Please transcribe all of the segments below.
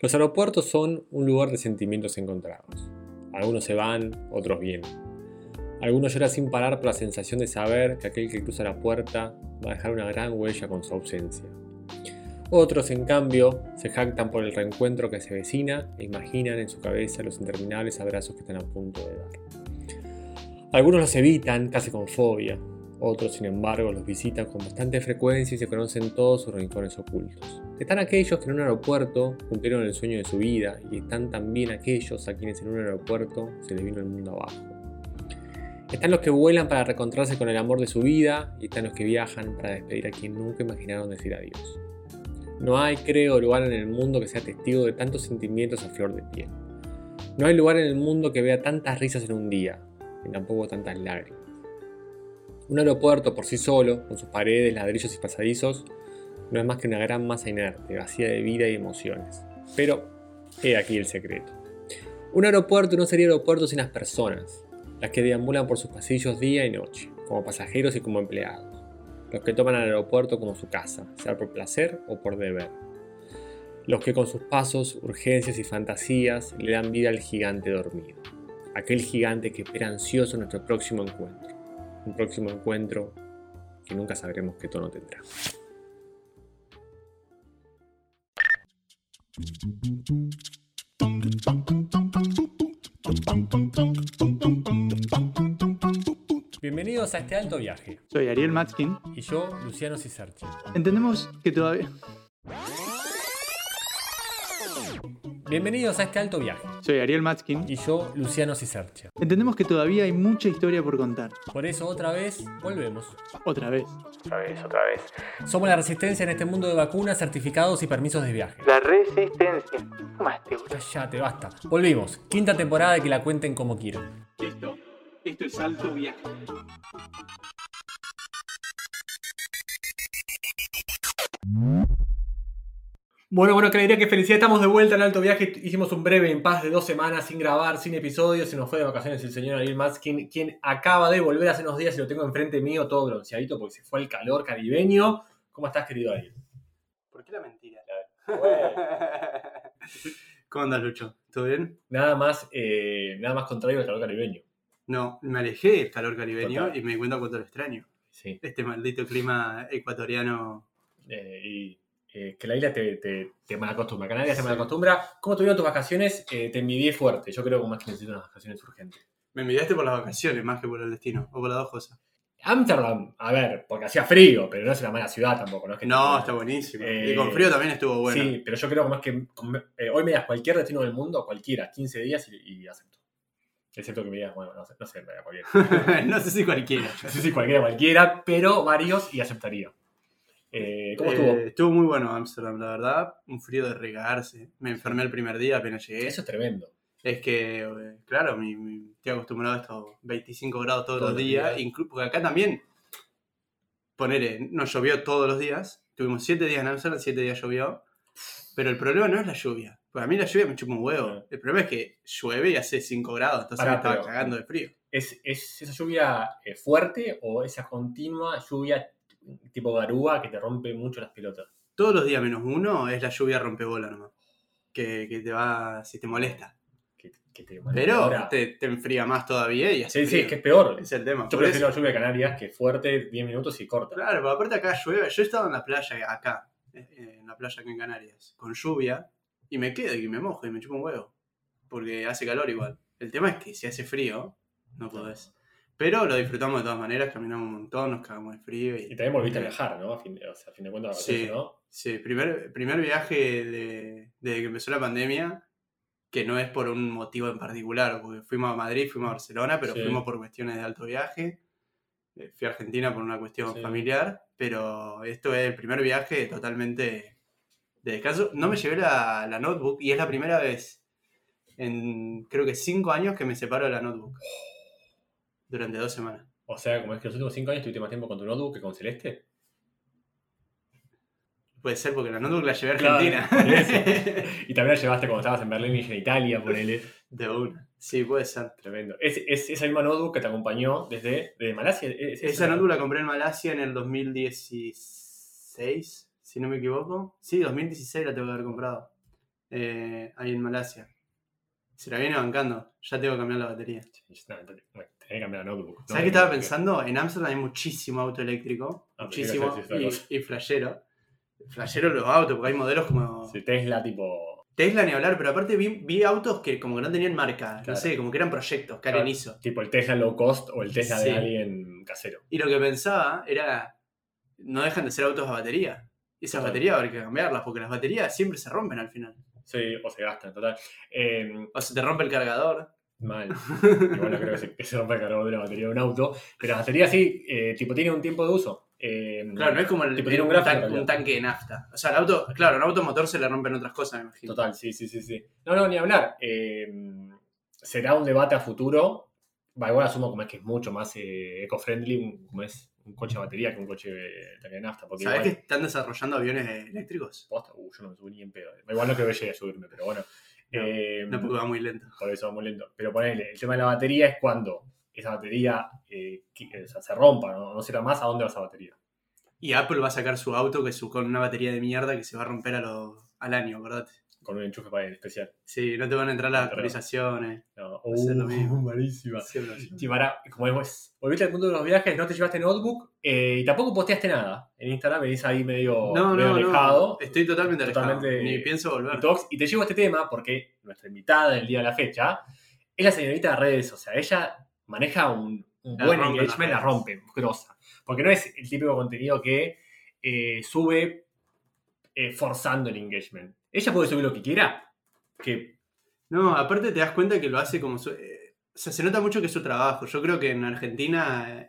Los aeropuertos son un lugar de sentimientos encontrados. Algunos se van, otros vienen. Algunos lloran sin parar por la sensación de saber que aquel que cruza la puerta va a dejar una gran huella con su ausencia. Otros, en cambio, se jactan por el reencuentro que se vecina e imaginan en su cabeza los interminables abrazos que están a punto de dar. Algunos los evitan, casi con fobia. Otros, sin embargo, los visitan con bastante frecuencia y se conocen todos sus rincones ocultos. Están aquellos que en un aeropuerto cumplieron el sueño de su vida y están también aquellos a quienes en un aeropuerto se les vino el mundo abajo. Están los que vuelan para reencontrarse con el amor de su vida y están los que viajan para despedir a quien nunca imaginaron decir adiós. No hay, creo, lugar en el mundo que sea testigo de tantos sentimientos a flor de piel. No hay lugar en el mundo que vea tantas risas en un día, y tampoco tantas lágrimas. Un aeropuerto por sí solo, con sus paredes, ladrillos y pasadizos, no es más que una gran masa inerte, vacía de vida y emociones. Pero, he aquí el secreto. Un aeropuerto no sería aeropuerto sin las personas, las que deambulan por sus pasillos día y noche, como pasajeros y como empleados los que toman al aeropuerto como su casa, sea por placer o por deber. Los que con sus pasos, urgencias y fantasías le dan vida al gigante dormido. Aquel gigante que espera ansioso nuestro próximo encuentro. Un próximo encuentro que nunca sabremos qué tono tendrá. Bienvenidos a este alto viaje. Soy Ariel Matskin. Y yo, Luciano Cisarchi. Entendemos que todavía... Bienvenidos a este alto viaje. Soy Ariel Matskin. Y yo, Luciano Cisarcha. Entendemos que todavía hay mucha historia por contar. Por eso otra vez volvemos. Otra vez. Otra vez, otra vez. Somos la resistencia en este mundo de vacunas, certificados y permisos de viaje. La resistencia. Más te Cállate, basta. Volvimos. Quinta temporada y que la cuenten como quieran. Listo. Esto es alto viaje. Bueno, bueno, que diría que felicidad, estamos de vuelta en Alto Viaje. Hicimos un breve impasse de dos semanas sin grabar, sin episodios. Se nos fue de vacaciones el señor Ariel Matskin, quien acaba de volver hace unos días y lo tengo enfrente mío, todo bronceadito, porque se fue el calor caribeño. ¿Cómo estás, querido Ariel? ¿Por qué la mentira? ¿Cómo andas, Lucho? ¿Todo bien? Nada más, eh, nada más contrario al calor caribeño. No, me alejé del calor caribeño y me di cuenta cuánto lo extraño. Sí. Este maldito clima ecuatoriano. Eh, y eh, que la isla te, te, te malacostumbra, Canarias te malacostumbra. ¿Cómo tuvieron tus vacaciones? Eh, te envidié fuerte. Yo creo que más que necesito unas vacaciones urgentes. Me envidiaste por las vacaciones más que por el destino, o por las dos cosas. Amsterdam, a ver, porque hacía frío, pero no es una mala ciudad tampoco. No, es que no está buenísimo. y con frío también estuvo bueno. Sí, pero yo creo que más que hoy me das cualquier destino del mundo, cualquiera, 15 días y, y acepto. Excepto que me digas, bueno, no sé, no sé, cualquiera. no sé si cualquiera. No sé si cualquiera, cualquiera, pero varios y aceptaría. Eh, ¿Cómo estuvo? Eh, estuvo muy bueno Amsterdam, la verdad. Un frío de regarse. Me enfermé el primer día apenas llegué. Eso es tremendo. Es que, eh, claro, mi, estoy acostumbrado a estos 25 grados todos, los días. porque acá también, ponele, no llovió todos los días. Tuvimos 7 días en Amsterdam, 7 días llovió. Pero el problema no es la lluvia. Pues a mí la lluvia me chupa un huevo. El problema es que llueve y hace 5 grados. Entonces me estaba cagando de frío. ¿Es, ¿Es, esa lluvia fuerte o esa continua lluvia tipo garúa que te rompe mucho las pelotas. Todos los días menos uno es la lluvia rompebola nomás. Que, que te va, si te molesta. Que, te Pero te, te, enfría más todavía y así. Sí, sí, es que es peor. Es el tema. Yo prefiero la lluvia de Canarias que fuerte, 10 minutos y corta. Claro, pero aparte acá llueve. Yo he estado en la playa acá, en la playa aquí en Canarias, con lluvia, y me quedo y me mojo y me chupo un huevo. Porque hace calor igual. El tema es que si hace frío, no podés. Pero lo disfrutamos de todas maneras, caminamos un montón, nos cagamos de frío. Y, también volviste a viajar, ¿no? A fin de, o sea, a fin de cuentas, sí, ¿no? Sí, primer, primer viaje de, desde que empezó la pandemia, que no es por un motivo en particular, porque fuimos a Madrid, fuimos a Barcelona, pero fuimos por cuestiones de alto viaje. Eh, fui a Argentina por una cuestión familiar, pero esto es el primer viaje totalmente de descanso. No me llevé la, la notebook y es la primera vez en creo que cinco años que me separo de la notebook durante dos semanas. O sea, como es que los últimos cinco años tuviste más tiempo con tu notebook que con Celeste. Puede ser porque la notebook la llevé a Argentina. y también la llevaste cuando estabas en Berlín y en Italia, ponele. De una. Sí, puede ser. Tremendo. Es, es esa misma notebook que te acompañó desde, Malasia. esa notebook la compré en Malasia en el 2016, si no me equivoco. Sí, 2016 la tengo que haber comprado. eh, ahí en Malasia. Se la viene bancando. Ya tengo que cambiar la batería. tenés que cambiar la notebook. ¿Sabes qué estaba pensando? En Amsterdam hay muchísimo auto eléctrico. Ah, muchísimo. Y, y flashero. Flashero los autos, porque hay modelos como. Sí, Tesla, tipo. Tesla ni hablar, pero aparte vi, autos que como que no tenían marca, no sé, como que eran proyectos que alguien hizo. Tipo el Tesla low cost o el Tesla de alguien casero. Y lo que pensaba era, no dejan de ser autos a batería. Y esas baterías hay que cambiarlas, porque las baterías siempre se rompen al final. Sí, o se gastan, total. Em, o se te rompe el cargador. Mal. Igual no creo que se, rompa el cargador de una batería de un auto. Pero las baterías sí, eh, tipo, tienen un tiempo de uso. Em, claro, no es como el, tipo, tiene un, un, tanque de nafta. O sea, el auto, claro, un automotor se le rompen otras cosas, me imagino. Total, sí, sí, sí. sí. No, no, ni hablar. Em, será un debate a futuro. Va, igual asumo como es que es mucho más eh, eco-friendly, como es un coche de batería que un coche de tanque de nafta. ¿Sabes que están desarrollando aviones eléctricos? Posta, uh, yo no me subí ni en pedo. Igual no creo que llegue a subirme, pero bueno. No, no, porque va muy lento. Por eso va muy lento. Pero ponele, el tema de la batería es cuando esa batería eh, se rompa, ¿no? no será más, ¿a dónde va esa batería? Y Apple va a sacar su auto que su, con una batería de mierda que se va a romper al año, ¿verdad? Con un enchufe para especial. Sí, no te van a entrar las actualizaciones. No, uh, lo mismo. malísima. como vemos, volviste al mundo de los viajes, no te llevaste notebook eh, y tampoco posteaste nada. En Instagram venís ahí medio, no, medio alejado. Estoy totalmente, totalmente alejado. Ni pienso volver. Y te llevo este tema porque nuestra invitada del día de la fecha es la señorita de redes. O sea, ella maneja un, buen engagement, la rompe, grosa. Porque no es el típico contenido que eh, sube eh, forzando el engagement. Ella puede subir lo que quiera. Que... No, aparte te das cuenta que lo hace como... Eh, o sea, se nota mucho que es su trabajo. Yo creo que en Argentina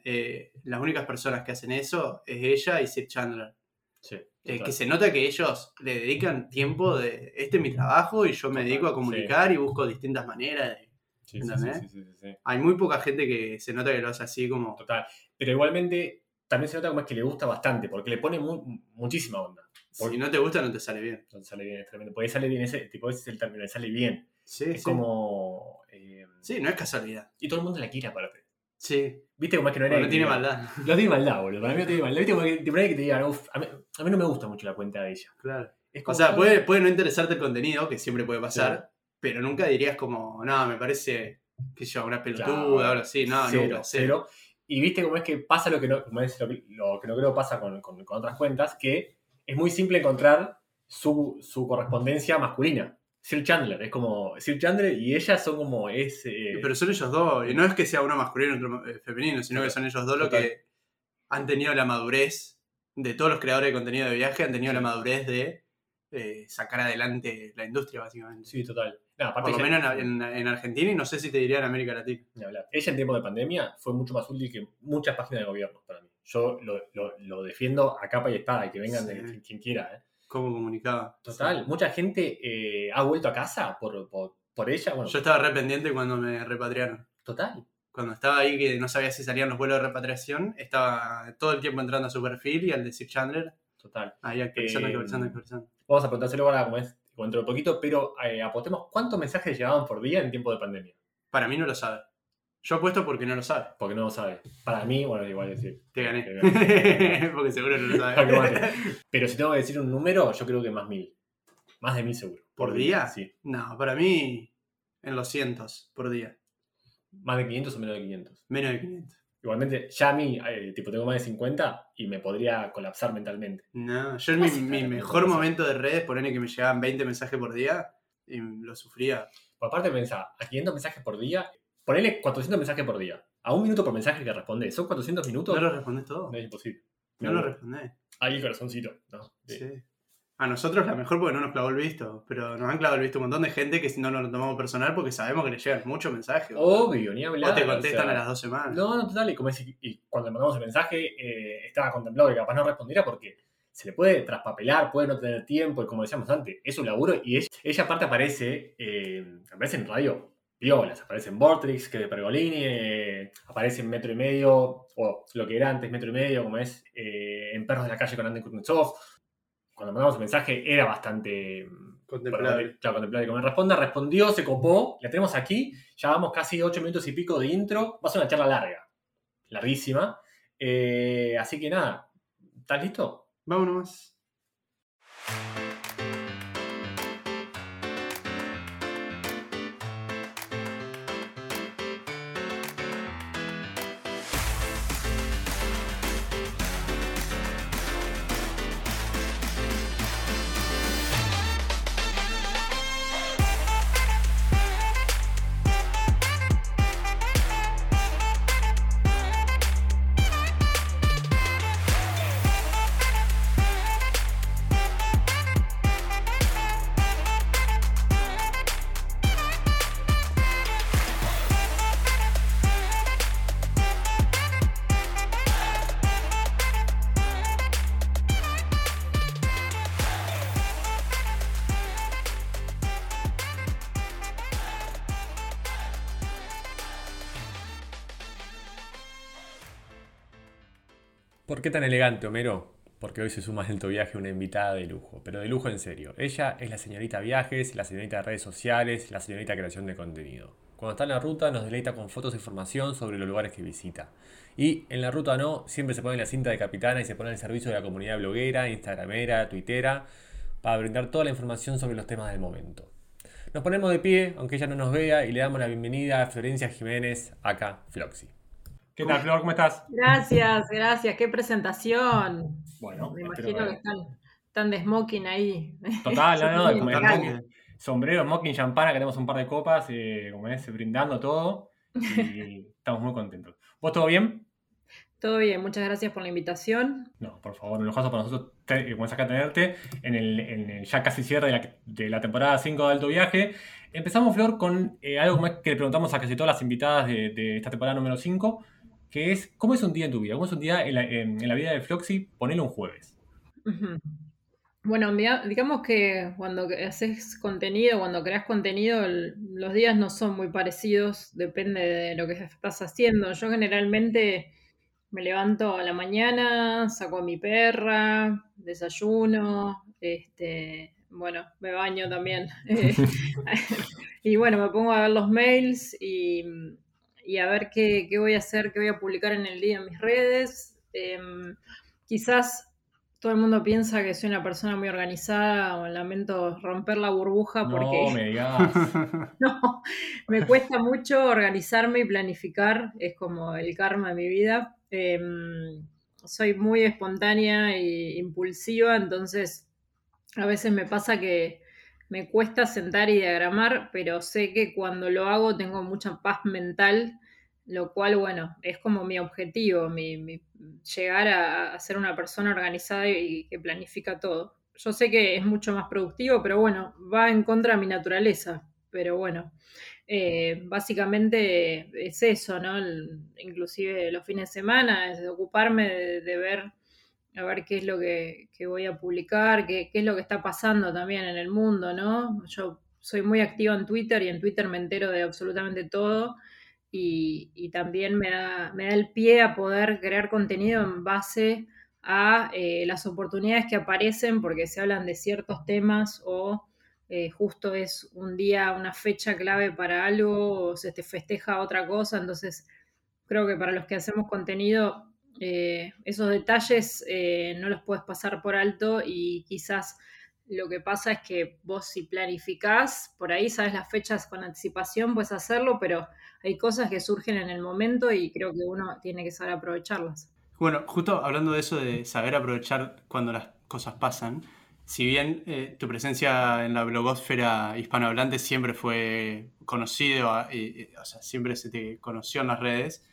las únicas personas que hacen eso es ella y Sid Chandler. Sí, que se nota que ellos le dedican tiempo de este es mi trabajo y yo me dedico a comunicar y busco distintas maneras de, Sí, sí, sí, Hay muy poca gente que se nota que lo hace así como. Total. Pero igualmente también se nota como es que le gusta bastante, porque le pone muchísima onda. Si no te gusta, no te sale bien. No te sale bien, es tremendo. Porque sale bien, ese, tipo, ese es el término, le sale bien. Sí, es como. Eh, sí, no es casualidad. Y todo el mundo la quiere aparte. Sí. ¿Viste como es que no era. No tiene maldad. No tiene maldad, boludo. Para mí no tiene maldad. ¿Viste como que te que te digan, uff, a mí, no me gusta mucho la cuenta de ella. Claro. o sea, puede, puede, no interesarte el contenido, que siempre puede pasar, pero nunca dirías como, no, me parece, que yo, una pelotuda, ahora sí, no, cero, cero. Y viste cómo es que pasa lo que no, como es lo, que, no creo pasa con, otras cuentas, que es muy simple encontrar su, correspondencia masculina. Sir Chandler, es como Sir Chandler y ella son como ese... Pero son ellos dos, y no es que sea uno masculino y otro eh, femenino, sino que son ellos dos los que han tenido la madurez de todos los creadores de contenido de viaje, han tenido la madurez de eh, sacar adelante la industria, básicamente. Sí, total. Por lo menos en, Argentina y no sé si te diría en América Latina. Ella en tiempo de pandemia fue mucho más útil que muchas páginas de gobierno para mí. Yo lo, defiendo a capa y espada y que vengan de quien, quiera. ¿eh? ¿Cómo comunicaba? Total. Mucha gente eh, ha vuelto a casa por, por, ella. Yo estaba re pendiente cuando me repatriaron. Total. Cuando estaba ahí que no sabía si salían los vuelos de repatriación, estaba todo el tiempo entrando a su perfil y al decir Chandler. Total. Ahí actualizando, eh, actualizando, actualizando. Vamos a preguntárselo ahora cómo es dentro de poquito, pero eh, apostemos cuántos mensajes llegaban por día en tiempo de pandemia. Para mí no lo sabe. Yo apuesto porque no lo sabe. Porque no lo sabe. Para mí, bueno, igual decir. Te gané. porque seguro no lo sabe. pero si tengo que decir un número, yo creo que más mil. Más de mil seguro. ¿Por, día? Sí. No, para mí en los cientos por día. ¿Más de 500 o menos de 500? Menos de 500. Igualmente, ya a mí, eh, tipo, tengo más de 50 y me podría colapsar mentalmente. No, yo en mi, mejor momento de redes, ponerle que me llegaban 20 mensajes por día y lo sufría. Por aparte, pensá, a 500 mensajes por día, ponele 400 mensajes por día. A un minuto por mensaje que responde. ¿Son 400 minutos? ¿No lo respondes todo? No es imposible. No, lo respondés. Ahí el corazoncito, ¿no? sí. A nosotros la mejor porque no nos clavó el visto, pero nos han clavado el visto un montón de gente que no lo tomamos personal porque sabemos que le llegan muchos mensajes. Obvio, ni hablar. O te contestan a las dos semanas. No, no, total. Y, como y cuando le mandamos el mensaje eh, estaba contemplado que capaz no respondiera porque se le puede traspapelar, puede no tener tiempo, y como decíamos antes, es un laburo y ella, aparte aparece, eh, aparece en radio piolas, aparece en Vortrix, que de Pergolini, eh, aparece en Metro y Medio, o lo que era antes Metro y Medio, como es en Perros de la Calle con Andy Kuznetsov, cuando mandamos el mensaje era bastante mm, contemplable. claro, contemplable. Como me responda, respondió, se copó, la tenemos aquí, ya vamos casi ocho minutos y pico de intro, va a ser una charla larga, larguísima. Eh, así que nada, ¿estás listo? Vámonos. ¿Por qué tan elegante, Homero? Porque hoy se suma al alto viaje una invitada de lujo, pero de lujo en serio. Ella es la señorita viajes, la señorita redes sociales, la señorita creación de contenido. Cuando está en la ruta nos deleita con fotos e información sobre los lugares que visita. Y en la ruta no, siempre se pone la cinta de capitana y se pone al servicio de la comunidad bloguera, instagramera, twittera, para brindar toda la información sobre los temas del momento. Nos ponemos de pie, aunque ella no nos vea, y le damos la bienvenida a Florencia Jiménez, acá Floxy. ¿Qué tal, Flor? ¿Cómo estás? Gracias, gracias. Qué presentación. Bueno, me imagino que están, de smoking ahí. Total, no, no, como sombrero, smoking, champana, que tenemos un par de copas, eh, como es, brindando todo. Y estamos muy contentos. ¿Vos todo bien? Todo bien, muchas gracias por la invitación. No, por favor, un lujazo para nosotros comenzar a tenerte en el, ya casi cierre de la, temporada 5 de Alto Viaje. Empezamos, Flor, con eh, algo que le preguntamos a casi todas las invitadas de, esta temporada número 5, que es, ¿cómo es un día en tu vida? ¿Cómo es un día en la, vida de Floxy? Ponelo un jueves. Bueno, digamos que cuando haces contenido, cuando creas contenido, los días no son muy parecidos, depende de lo que estás haciendo. Yo generalmente me levanto a la mañana, saco a mi perra, desayuno, este, bueno, me baño también. y bueno, me pongo a ver los mails y, a ver qué, voy a hacer, qué voy a publicar en el día en mis redes. Em, quizás todo el mundo piensa que soy una persona muy organizada, o lamento romper la burbuja porque... No, me digas. no, me cuesta mucho organizarme y planificar, es como el karma de mi vida. Em, soy muy espontánea e impulsiva, entonces a veces me pasa que me cuesta sentar y diagramar, pero sé que cuando lo hago tengo mucha paz mental lo cual, bueno, es como mi objetivo, mi, llegar a, ser una persona organizada y, que planifica todo. Yo sé que es mucho más productivo, pero bueno, va en contra de mi naturaleza. Pero bueno, eh, básicamente es eso, ¿no? inclusive los fines de semana, es ocuparme de, ver a ver qué es lo que, voy a publicar, qué, es lo que está pasando también en el mundo, ¿no? Yo soy muy activa en Twitter y en Twitter me entero de absolutamente todo y, también me da, me da, el pie a poder crear contenido en base a eh, las oportunidades que aparecen porque se hablan de ciertos temas o eh, justo es un día, una fecha clave para algo o se te festeja otra cosa. Entonces, creo que para los que hacemos contenido, eh, esos detalles no los puedes pasar por alto y quizás lo que pasa es que vos si planificás, por ahí sabes las fechas con anticipación, puedes hacerlo, pero hay cosas que surgen en el momento y creo que uno tiene que saber aprovecharlas. Bueno, justo hablando de eso de saber aprovechar cuando las cosas pasan, si bien eh, tu presencia en la blogosfera hispanohablante siempre fue conocido, ah, o sea, siempre se te conoció en las redes,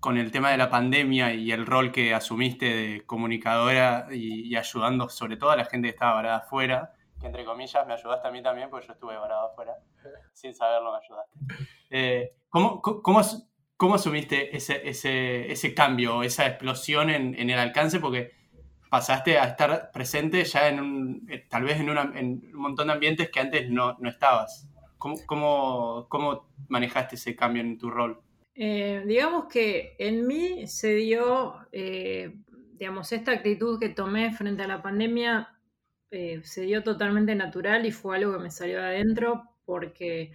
con el tema de la pandemia y el rol que asumiste de comunicadora y, ayudando sobre todo a la gente que estaba varada afuera, que entre comillas me ayudaste a mí también porque yo estuve varado afuera, sin saberlo me ayudaste. Eh, ¿cómo, cómo, asumiste ese, ese, ese, cambio, esa explosión en, en, el alcance? Porque pasaste a estar presente ya en un, eh, tal vez en, en un montón de ambientes que antes no, no estabas. ¿Cómo, cómo, cómo manejaste ese cambio en tu rol? Eh, digamos que en mí se dio, eh, digamos, esta actitud que tomé frente a la pandemia eh, se dio totalmente natural y fue algo que me salió de adentro porque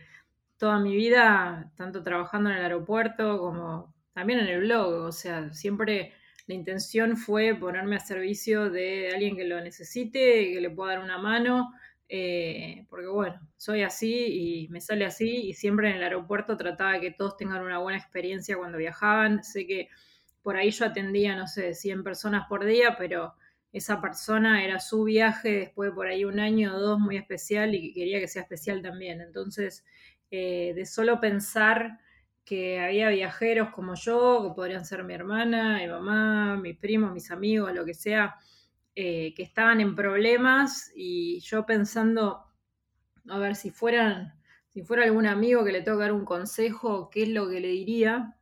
toda mi vida, tanto trabajando en el aeropuerto como también en el blog, o sea, siempre la intención fue ponerme a servicio de alguien que lo necesite, que le pueda dar una mano eh, porque bueno, soy así y me sale así y siempre en el aeropuerto trataba de que todos tengan una buena experiencia cuando viajaban. Sé que por ahí yo atendía, no sé, 100 personas por día, pero esa persona era su viaje después de por ahí un año o dos muy especial y quería que sea especial también. Entonces, eh, de solo pensar que había viajeros como yo, que podrían ser mi hermana, mi mamá, mi primo, mis amigos, lo que sea, eh, que estaban en problemas y yo pensando, a ver, si fueran, si fuera algún amigo que le tengo que dar un consejo, ¿qué es lo que le diría?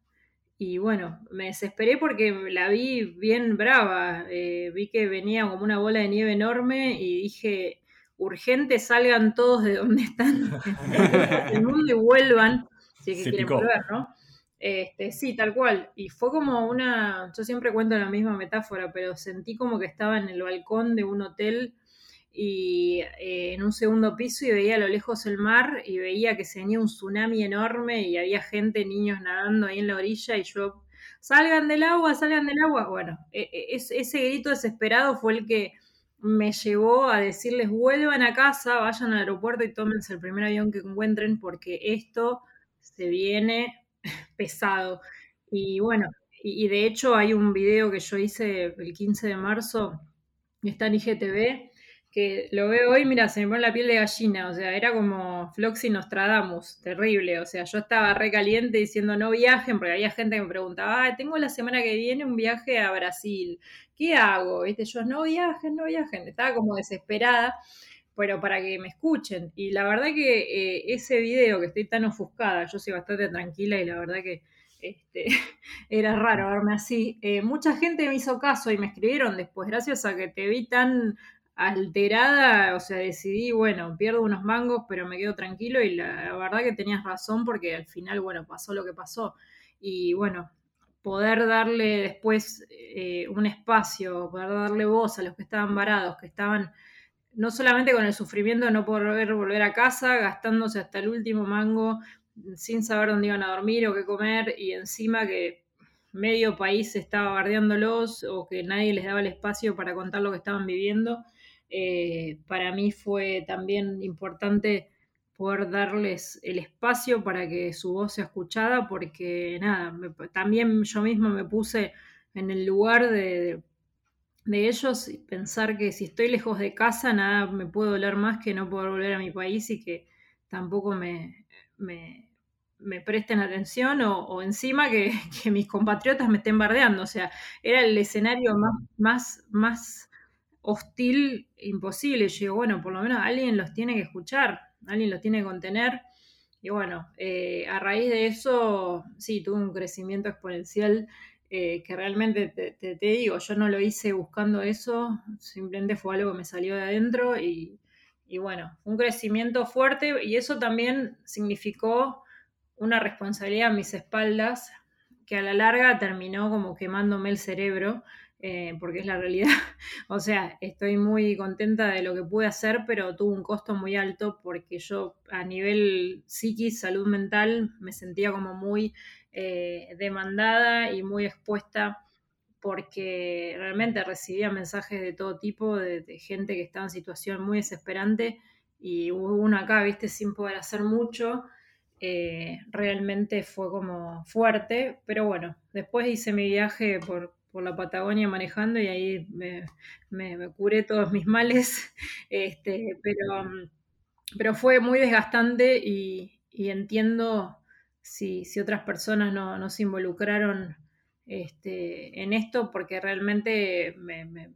Y bueno, me desesperé porque la vi bien brava, eh, vi que venía como una bola de nieve enorme y dije, urgente, salgan todos de donde están en el mundo y vuelvan, si es que quieren volver, ¿no? Este, sí, tal cual. Y fue como una, yo siempre cuento la misma metáfora, pero sentí como que estaba en el balcón de un hotel y eh, en un segundo piso y veía a lo lejos el mar y veía que se venía un tsunami enorme y había gente, niños nadando ahí en la orilla y yo, salgan del agua, salgan del agua. Bueno, e, e, ese grito desesperado fue el que me llevó a decirles vuelvan a casa, vayan al aeropuerto y tómense el primer avión que encuentren porque esto se viene pesado. Y bueno, y, de hecho hay un video que yo hice el 15 de marzo, está en IGTV, que lo veo hoy, mira, se me pone la piel de gallina, o sea, era como Floxy Nostradamus, terrible, o sea, yo estaba re caliente diciendo no viajen, porque había gente que me preguntaba, tengo la semana que viene un viaje a Brasil, ¿qué hago? ¿Viste? Yo, no viajen, no viajen, estaba como desesperada, pero para que me escuchen, y la verdad que eh, ese video que estoy tan ofuscada, yo soy bastante tranquila y la verdad que este, era raro verme así. Eh, mucha gente me hizo caso y me escribieron después, gracias a que te vi tan alterada, o sea, decidí, bueno, pierdo unos mangos, pero me quedo tranquilo y la, verdad que tenías razón porque al final, bueno, pasó lo que pasó. Y bueno, poder darle después eh, un espacio, poder darle voz a los que estaban varados, que estaban no solamente con el sufrimiento de no poder volver a casa, gastándose hasta el último mango sin saber dónde iban a dormir o qué comer y encima que medio país estaba bardeándolos o que nadie les daba el espacio para contar lo que estaban viviendo. Eh, para mí fue también importante poder darles el espacio para que su voz sea escuchada, porque nada, también yo misma me puse en el lugar de, de, ellos y pensar que si estoy lejos de casa, nada me puede doler más que no poder volver a mi país y que tampoco me, me, presten atención o, encima que, que, mis compatriotas me estén bardeando. O sea, era el escenario más, más, más hostil imposible. Yo digo, bueno, por lo menos alguien los tiene que escuchar, alguien los tiene que contener. Y bueno, eh, a raíz de eso, sí, tuve un crecimiento exponencial eh, que realmente te, digo, yo no lo hice buscando eso, simplemente fue algo que me salió de adentro y, y bueno, un crecimiento fuerte y eso también significó una responsabilidad a mis espaldas que a la larga terminó como quemándome el cerebro eh, porque es la realidad. o sea, estoy muy contenta de lo que pude hacer, pero tuvo un costo muy alto porque yo a nivel psiquis, salud mental, me sentía como muy eh, demandada y muy expuesta porque realmente recibía mensajes de todo tipo, de, gente que estaba en situación muy desesperante y hubo uno acá, viste, sin poder hacer mucho. Eh, realmente fue como fuerte, pero bueno, después hice mi viaje por, por la Patagonia manejando y ahí me, curé todos mis males, este, pero, pero fue muy desgastante y, entiendo si, otras personas no, se involucraron este, en esto porque realmente me,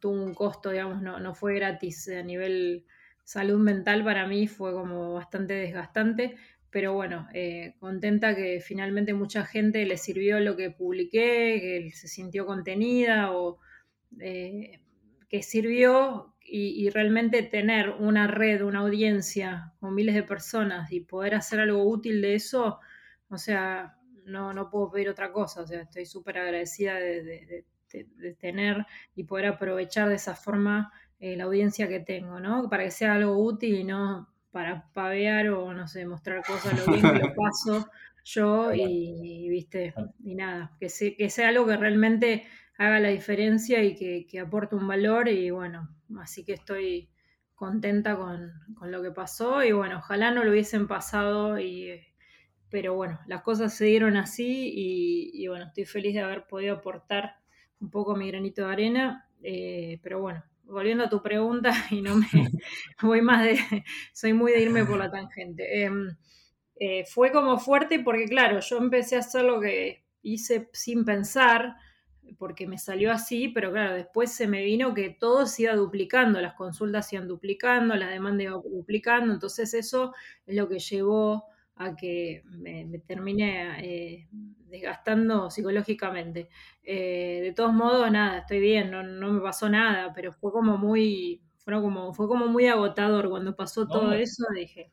tuvo un costo, digamos, no, no fue gratis a nivel salud mental para mí fue como bastante desgastante, pero bueno, eh, contenta que finalmente mucha gente le sirvió lo que publiqué, que se sintió contenida o eh, que sirvió y, realmente tener una red, una audiencia con miles de personas y poder hacer algo útil de eso, o sea, no, no puedo pedir otra cosa, o sea, estoy súper agradecida de, tener y poder aprovechar de esa forma eh, la audiencia que tengo, ¿no? Para que sea algo útil y no para pavear o no sé, mostrar cosas lo bien que lo paso yo y, viste, y nada, que, que sea algo que realmente haga la diferencia y que, aporte un valor y bueno, así que estoy contenta con, lo que pasó y bueno, ojalá no lo hubiesen pasado y pero bueno, las cosas se dieron así y, bueno, estoy feliz de haber podido aportar un poco mi granito de arena, eh, pero bueno, volviendo a tu pregunta, y no me voy más de, soy muy de irme por la tangente. Em, eh, fue como fuerte porque, claro, yo empecé a hacer lo que hice sin pensar, porque me salió así, pero claro, después se me vino que todo se iba duplicando, las consultas se iban duplicando, la demanda iba duplicando, entonces eso es lo que llevó a que me, termine eh, desgastando psicológicamente. Eh, de todos modos, nada, estoy bien, no, me pasó nada, pero fue como muy, fue como, fue como muy agotador cuando pasó todo eso, dije.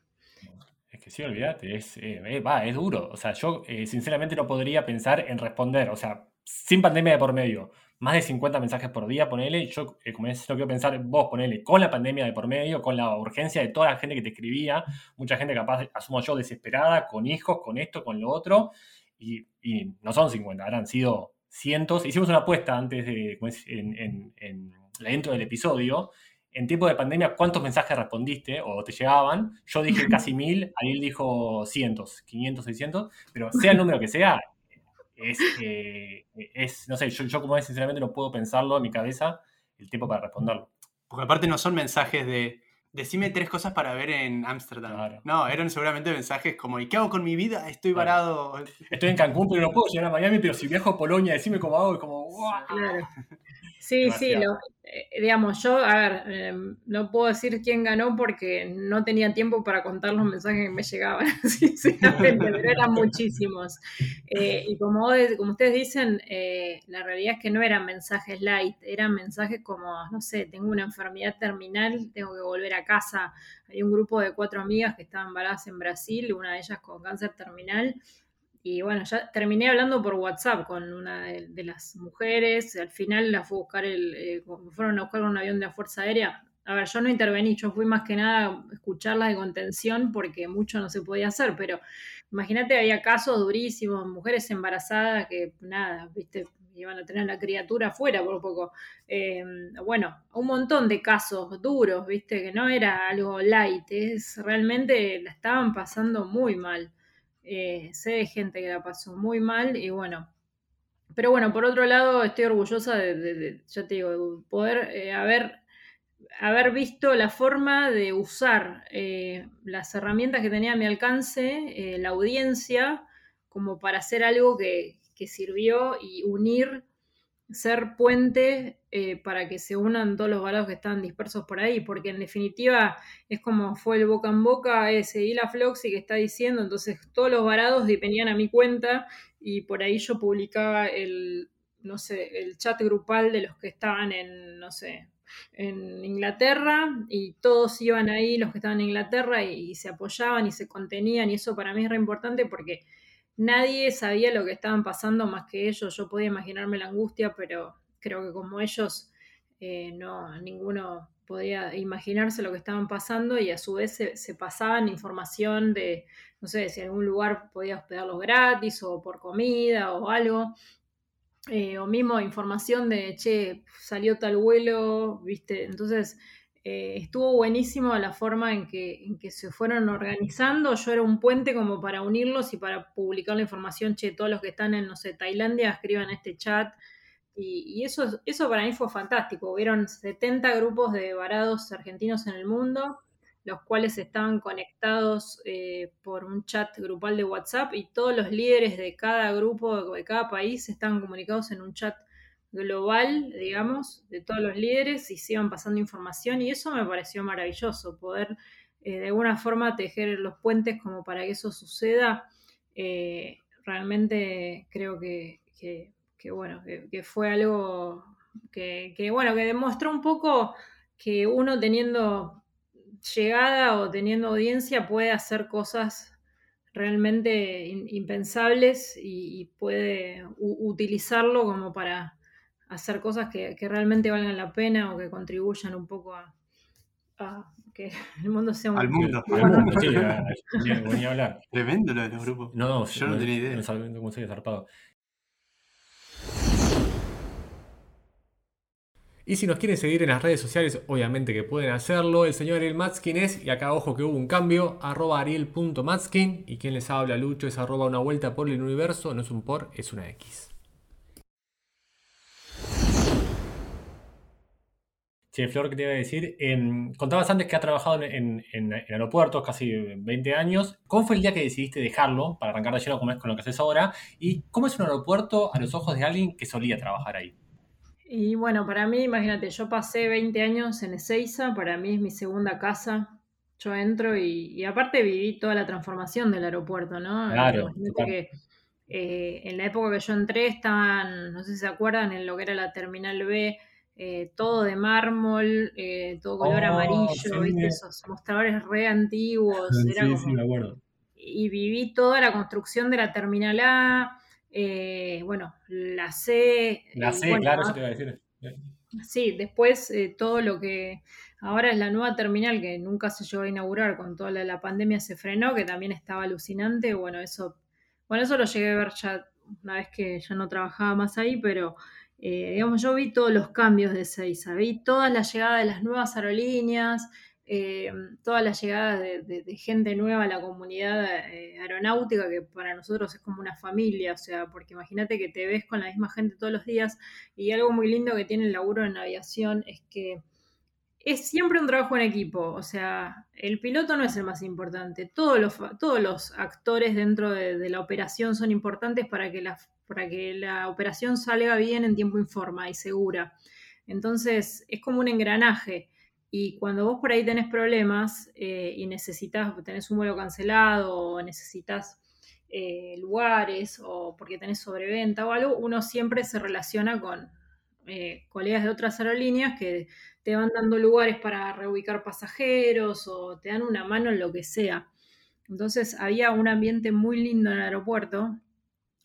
Es que sí, olvídate, es, eh, eh, va, es duro. O sea, yo sinceramente no podría pensar en responder, o sea, sin pandemia de por medio, más de 50 mensajes por día, ponele, yo como es lo quiero pensar, vos ponele, con la pandemia de por medio, con la urgencia de toda la gente que te escribía, mucha gente capaz, asumo yo, desesperada, con hijos, con esto, con lo otro, y, no son 50, habrán sido cientos. Hicimos una apuesta antes de, en, en, en la intro del episodio, en tiempo de pandemia, ¿cuántos mensajes respondiste o te llegaban? Yo dije casi mil, Ariel dijo cientos, 500, 600, pero sea el número que sea, es, eh, es no sé, yo, como es, sinceramente no puedo pensarlo en mi cabeza el tiempo para responderlo. Porque aparte no son mensajes de, decime tres cosas para ver en Ámsterdam. No, eran seguramente mensajes como, ¿y qué hago con mi vida? Estoy varado. Estoy en Cancún, pero no puedo llegar a Miami, pero si viajo a Polonia, decime cómo hago, y como, Sí, sí, eh, digamos, yo, a ver, em, no puedo decir quién ganó porque no tenía tiempo para contar los mensajes que me llegaban, sinceramente, pero eran muchísimos. Eh, y como, como ustedes dicen, eh, la realidad es que no eran mensajes light, eran mensajes como, no sé, tengo una enfermedad terminal, tengo que volver a casa. Hay un grupo de cuatro amigas que estaban embarazadas en Brasil, una de ellas con cáncer terminal y bueno, ya terminé hablando por WhatsApp con una de, las mujeres. Al final la fue a buscar el, eh, fueron a buscar un avión de la Fuerza Aérea. A ver, yo no intervení, yo fui más que nada a escucharla de contención porque mucho no se podía hacer, pero imagínate, había casos durísimos, mujeres embarazadas que nada, viste, iban a tener la criatura afuera por poco. Eh, bueno, un montón de casos duros, viste, que no era algo light, es realmente la estaban pasando muy mal. Eh, sé de gente que la pasó muy mal y bueno. Pero bueno, por otro lado, estoy orgullosa de, ya te digo, poder eh, haber, haber visto la forma de usar eh, las herramientas que tenía a mi alcance, la audiencia, como para hacer algo que, que sirvió y unir ser puente eh, para que se unan todos los varados que están dispersos por ahí, porque en definitiva es como fue el boca en boca, ese y la Floxy que está diciendo, entonces todos los varados dependían a mi cuenta y por ahí yo publicaba el, no sé, el chat grupal de los que estaban en, no sé, en Inglaterra y todos iban ahí, los que estaban en Inglaterra, y, se apoyaban y se contenían y eso para mí es re importante porque nadie sabía lo que estaban pasando más que ellos. Yo podía imaginarme la angustia, pero creo que como ellos, eh, no, ninguno podía imaginarse lo que estaban pasando y a su vez se, pasaban información de, no sé, si algún lugar podía hospedarlos gratis o por comida o algo. Eh, o mismo información de, che, salió tal vuelo, viste. Entonces, eh, estuvo buenísimo la forma en que, se fueron organizando. Yo era un puente como para unirlos y para publicar la información, che, todos los que están en, no sé, Tailandia, escriban este chat. Y, eso, eso para mí fue fantástico. Hubieron 70 grupos de varados argentinos en el mundo, los cuales estaban conectados eh, por un chat grupal de WhatsApp y todos los líderes de cada grupo, de cada país, estaban comunicados en un chat global, digamos, de todos los líderes y se iban pasando información y eso me pareció maravilloso, poder eh, de alguna forma tejer los puentes como para que eso suceda. Eh, realmente creo que, bueno, que, fue algo que, bueno, que demostró un poco que uno teniendo llegada o teniendo audiencia puede hacer cosas realmente impensables y, puede utilizarlo como para hacer cosas que, realmente valgan la pena o que contribuyan un poco a, que el mundo sea un Al mundo. Al mundo, sí, a, a hablar. Tremendo lo de los grupos. No, yo no, tenía idea. No sabía cómo se zarpado. Y si nos quieren seguir en las redes sociales, obviamente que pueden hacerlo. El señor Ariel Matskin es, y acá ojo que hubo un cambio, arroba ariel.matskin. Y quien les habla, Lucho, es arroba una vuelta por el universo. No es un por, es una X. Che, Flor, ¿qué te iba a decir? Em, contabas antes que ha trabajado en, aeropuertos casi 20 años. ¿Cómo fue el día que decidiste dejarlo para arrancar de lleno como es con lo que haces ahora? ¿Y cómo es un aeropuerto a los ojos de alguien que solía trabajar ahí? Y bueno, para mí, imagínate, yo pasé 20 años en Ezeiza, para mí es mi segunda casa. Yo entro y, aparte viví toda la transformación del aeropuerto, ¿no? Claro. Que, eh, en la época que yo entré estaban, no sé si se acuerdan, en lo que era la Terminal B, eh, todo de mármol, eh, todo color oh, amarillo, ¿viste? Esos mostradores re antiguos. sí, sí, me acuerdo. y viví toda la construcción de la Terminal A, eh, bueno, la C. La C, claro, eso te iba a decir. Sí, después todo lo que ahora es la nueva terminal que nunca se llegó a inaugurar, con toda la, pandemia se frenó, que también estaba alucinante. Bueno, eso, bueno, eso lo llegué a ver ya una vez que ya no trabajaba más ahí, pero eh, digamos, yo vi todos los cambios de Seiza, vi toda la llegada de las nuevas aerolíneas, eh, toda la llegada de, gente nueva a la comunidad eh, aeronáutica, que para nosotros es como una familia, o sea, porque imagínate que te ves con la misma gente todos los días y algo muy lindo que tiene el laburo en aviación es que es siempre un trabajo en equipo, o sea, el piloto no es el más importante, todos los, todos los actores dentro de, la operación son importantes para que, la, para que la operación salga bien en tiempo informa y segura. Entonces, es como un engranaje. Y cuando vos por ahí tenés problemas eh, y necesitas, tenés un vuelo cancelado o necesitas eh, lugares o porque tenés sobreventa o algo, uno siempre se relaciona con eh, colegas de otras aerolíneas que te van dando lugares para reubicar pasajeros o te dan una mano en lo que sea. Entonces había un ambiente muy lindo en el aeropuerto.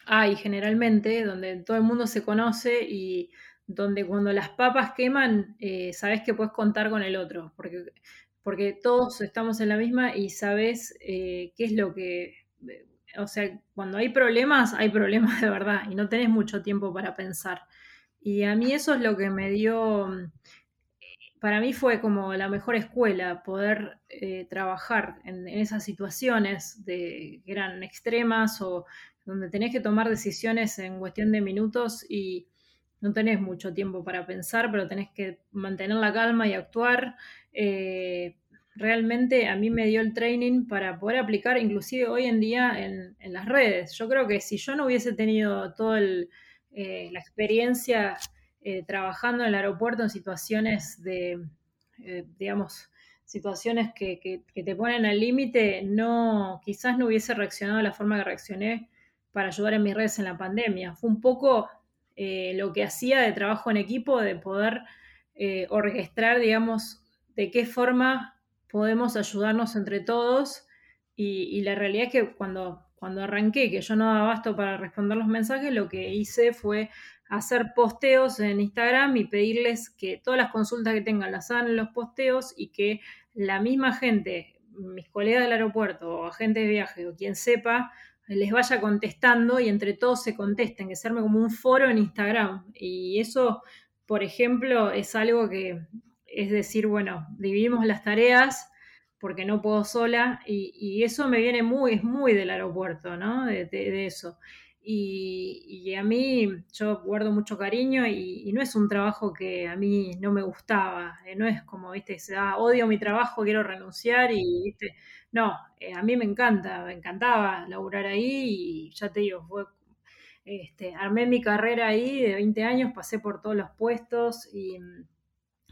Hay generalmente donde todo el mundo se conoce y donde cuando las papas queman, eh, sabes que puedes contar con el otro, porque, porque todos estamos en la misma y sabes eh, qué es lo que... Eh, o sea, cuando hay problemas, hay problemas de verdad y no tenés mucho tiempo para pensar. Y a mí eso es lo que me dio, para mí fue como la mejor escuela, poder trabajar en, en, esas situaciones de, que eran extremas o donde tenés que tomar decisiones en cuestión de minutos y no tenés mucho tiempo para pensar, pero tenés que mantener la calma y actuar. Eh, realmente a mí me dio el training para poder aplicar inclusive hoy en día en, las redes. Yo creo que si yo no hubiese tenido toda eh, la experiencia eh, trabajando en el aeropuerto en situaciones de, digamos, situaciones que, que te ponen al límite, no, quizás no hubiese reaccionado de la forma que reaccioné para ayudar en mis redes en la pandemia. Fue un poco eh, lo que hacía de trabajo en equipo, de poder eh, orquestar, digamos, de qué forma podemos ayudarnos entre todos. Y, la realidad es que cuando, cuando arranqué, que yo no daba abasto para responder los mensajes, lo que hice fue hacer posteos en Instagram y pedirles que todas las consultas que tengan las hagan en los posteos y que la misma gente, mis colegas del aeropuerto o agentes de viaje o quien sepa, les vaya contestando y entre todos se contesten, que se arme como un foro en Instagram. Y eso, por ejemplo, es algo que es decir, bueno, dividimos las tareas porque no puedo sola y, eso me viene muy, es muy del aeropuerto, ¿no? De, eso. Y, a mí yo guardo mucho cariño y, no es un trabajo que a mí no me gustaba, eh, no es como, viste, se odio mi trabajo, quiero renunciar y, viste, no, eh, a mí me encanta, me encantaba laburar ahí y ya te digo, fue, este, armé mi carrera ahí de 20 años, pasé por todos los puestos y mm,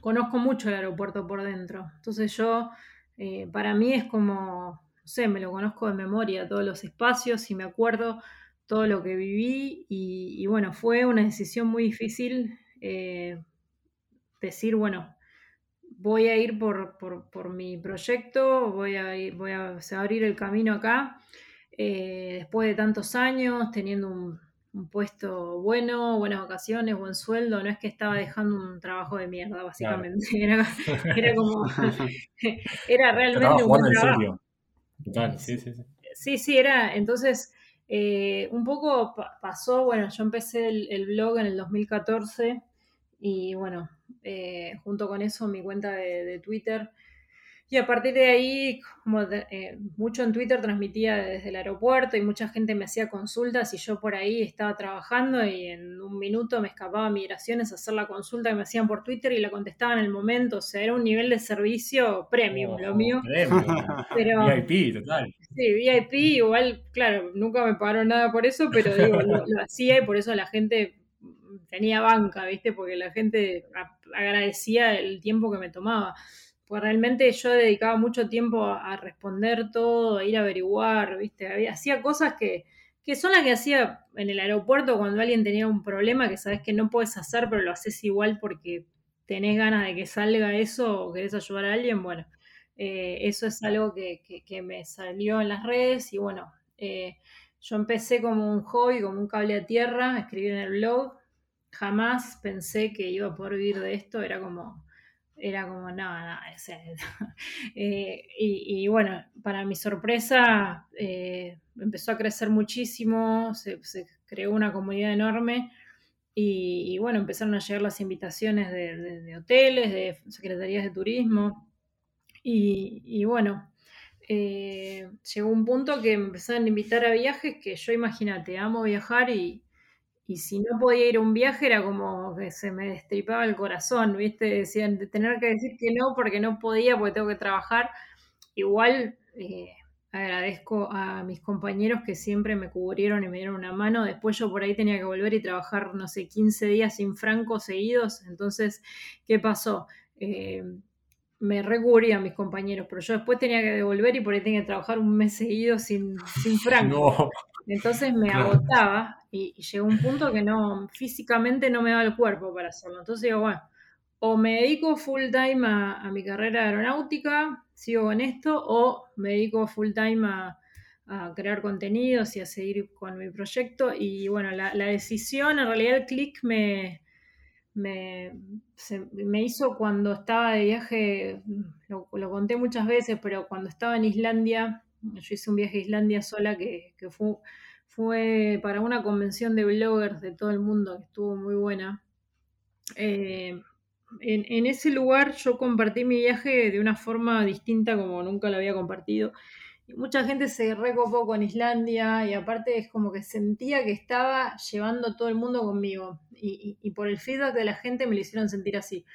conozco mucho el aeropuerto por dentro. Entonces yo, eh, para mí es como, no sé, me lo conozco de memoria, todos los espacios y me acuerdo todo lo que viví y, bueno, fue una decisión muy difícil eh, decir, bueno, voy a ir por, mi proyecto, voy a, voy a, abrir el camino acá, eh, después de tantos años, teniendo un, puesto bueno, buenas vacaciones, buen sueldo, no es que estaba dejando un trabajo de mierda, básicamente, era, como, era realmente un buen trabajo. sí, sí, sí. Sí, sí, era, entonces, eh, un poco pasó, bueno, yo empecé el, blog en el 2014 y bueno, eh, junto con eso mi cuenta de, Twitter. Y a partir de ahí, como eh, mucho en Twitter transmitía desde el aeropuerto y mucha gente me hacía consultas y yo por ahí estaba trabajando y en un minuto me escapaba a migraciones a hacer la consulta que me hacían por Twitter y la contestaba en el momento. O sea, era un nivel de servicio premium lo mío. Pero, VIP, total. Sí, VIP, igual, claro, nunca me pagaron nada por eso, pero digo, lo hacía y por eso la gente tenía banca, ¿viste? Porque la gente agradecía el tiempo que me tomaba. Pues realmente yo dedicaba mucho tiempo a, responder todo, a ir a averiguar, ¿viste? hacía cosas que, que son las que hacía en el aeropuerto cuando alguien tenía un problema que sabes que no puedes hacer, pero lo haces igual porque tenés ganas de que salga eso o querés ayudar a alguien. Bueno, eh, eso es algo que, me salió en las redes y bueno, eh, yo empecé como un hobby, como un cable a tierra, escribir en el blog. Jamás pensé que iba a poder vivir de esto, era como, era como, nada, eh, y, bueno, para mi sorpresa, empezó a crecer muchísimo, se, creó una comunidad enorme. Y, bueno, empezaron a llegar las invitaciones de hoteles, de secretarías de turismo, y, bueno, eh, llegó un punto que me empezaron a invitar a viajes que yo, imagínate, amo viajar y, si no podía ir a un viaje era como que se me destripaba el corazón, ¿viste? Decían, de tener que decir que no porque no podía, porque tengo que trabajar. Igual eh, agradezco a mis compañeros que siempre me cubrieron y me dieron una mano. Después yo por ahí tenía que volver y trabajar, no sé, 15 días sin francos seguidos. Entonces, ¿qué pasó? Eh, me recubría a mis compañeros, pero yo después tenía que devolver y por ahí tenía que trabajar un mes seguido sin, sin franco. Entonces me agotaba y, llegó un punto que no, físicamente no me daba el cuerpo para hacerlo. Entonces digo, bueno, o me dedico full time a, mi carrera aeronáutica, sigo con esto, o me dedico full time a, crear contenidos y a seguir con mi proyecto. Y bueno, la, la decisión, en realidad el click me, me, me hizo cuando estaba de viaje, lo, conté muchas veces, pero cuando estaba en Islandia, yo hice un viaje a Islandia sola que, fue, para una convención de bloggers de todo el mundo, que estuvo muy buena. Eh, en, ese lugar yo compartí mi viaje de una forma distinta como nunca lo había compartido mucha gente se recopó con Islandia y aparte es como que sentía que estaba llevando todo el mundo conmigo y, por el feedback de la gente me lo hicieron sentir así.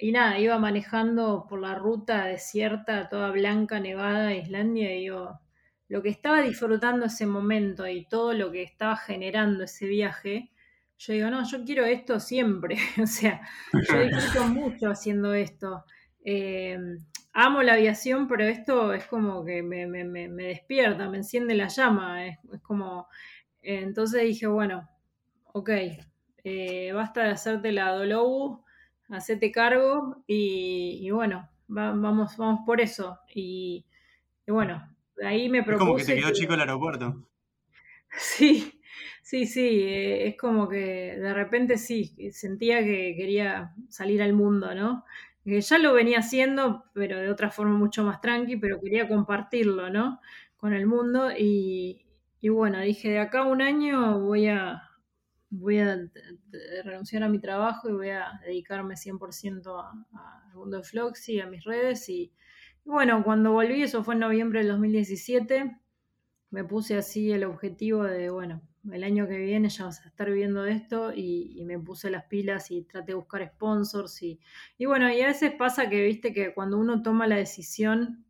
Y nada, iba manejando por la ruta desierta, toda blanca, nevada, Islandia, y yo, lo que estaba disfrutando ese momento y todo lo que estaba generando ese viaje, yo digo, no, yo quiero esto siempre. o sea, yo disfruto mucho haciendo esto. Eh, amo la aviación, pero esto es como que me, despierta, me enciende la llama, es, como... Eh, entonces dije, bueno, ok, eh, basta de hacerte la Dolou, hacete cargo y, bueno, vamos, vamos por eso. Y, bueno, ahí me propuse... Es como que te quedó chico el aeropuerto. Sí, sí, sí, eh, es como que de repente sí, sentía que quería salir al mundo, ¿no? ya lo venía haciendo, pero de otra forma mucho más tranqui, pero quería compartirlo, ¿no? Con el mundo y, bueno, dije, de acá a un año voy a, voy a renunciar a mi trabajo y voy a dedicarme 100% al mundo de Floxy, a mis redes y, bueno, cuando volví, eso fue en noviembre del 2017, me puse así el objetivo de, bueno, el año que viene ya vas a estar viviendo esto y, me puse las pilas y traté de buscar sponsors y, y, bueno, y a veces pasa que, viste, que cuando uno toma la decisión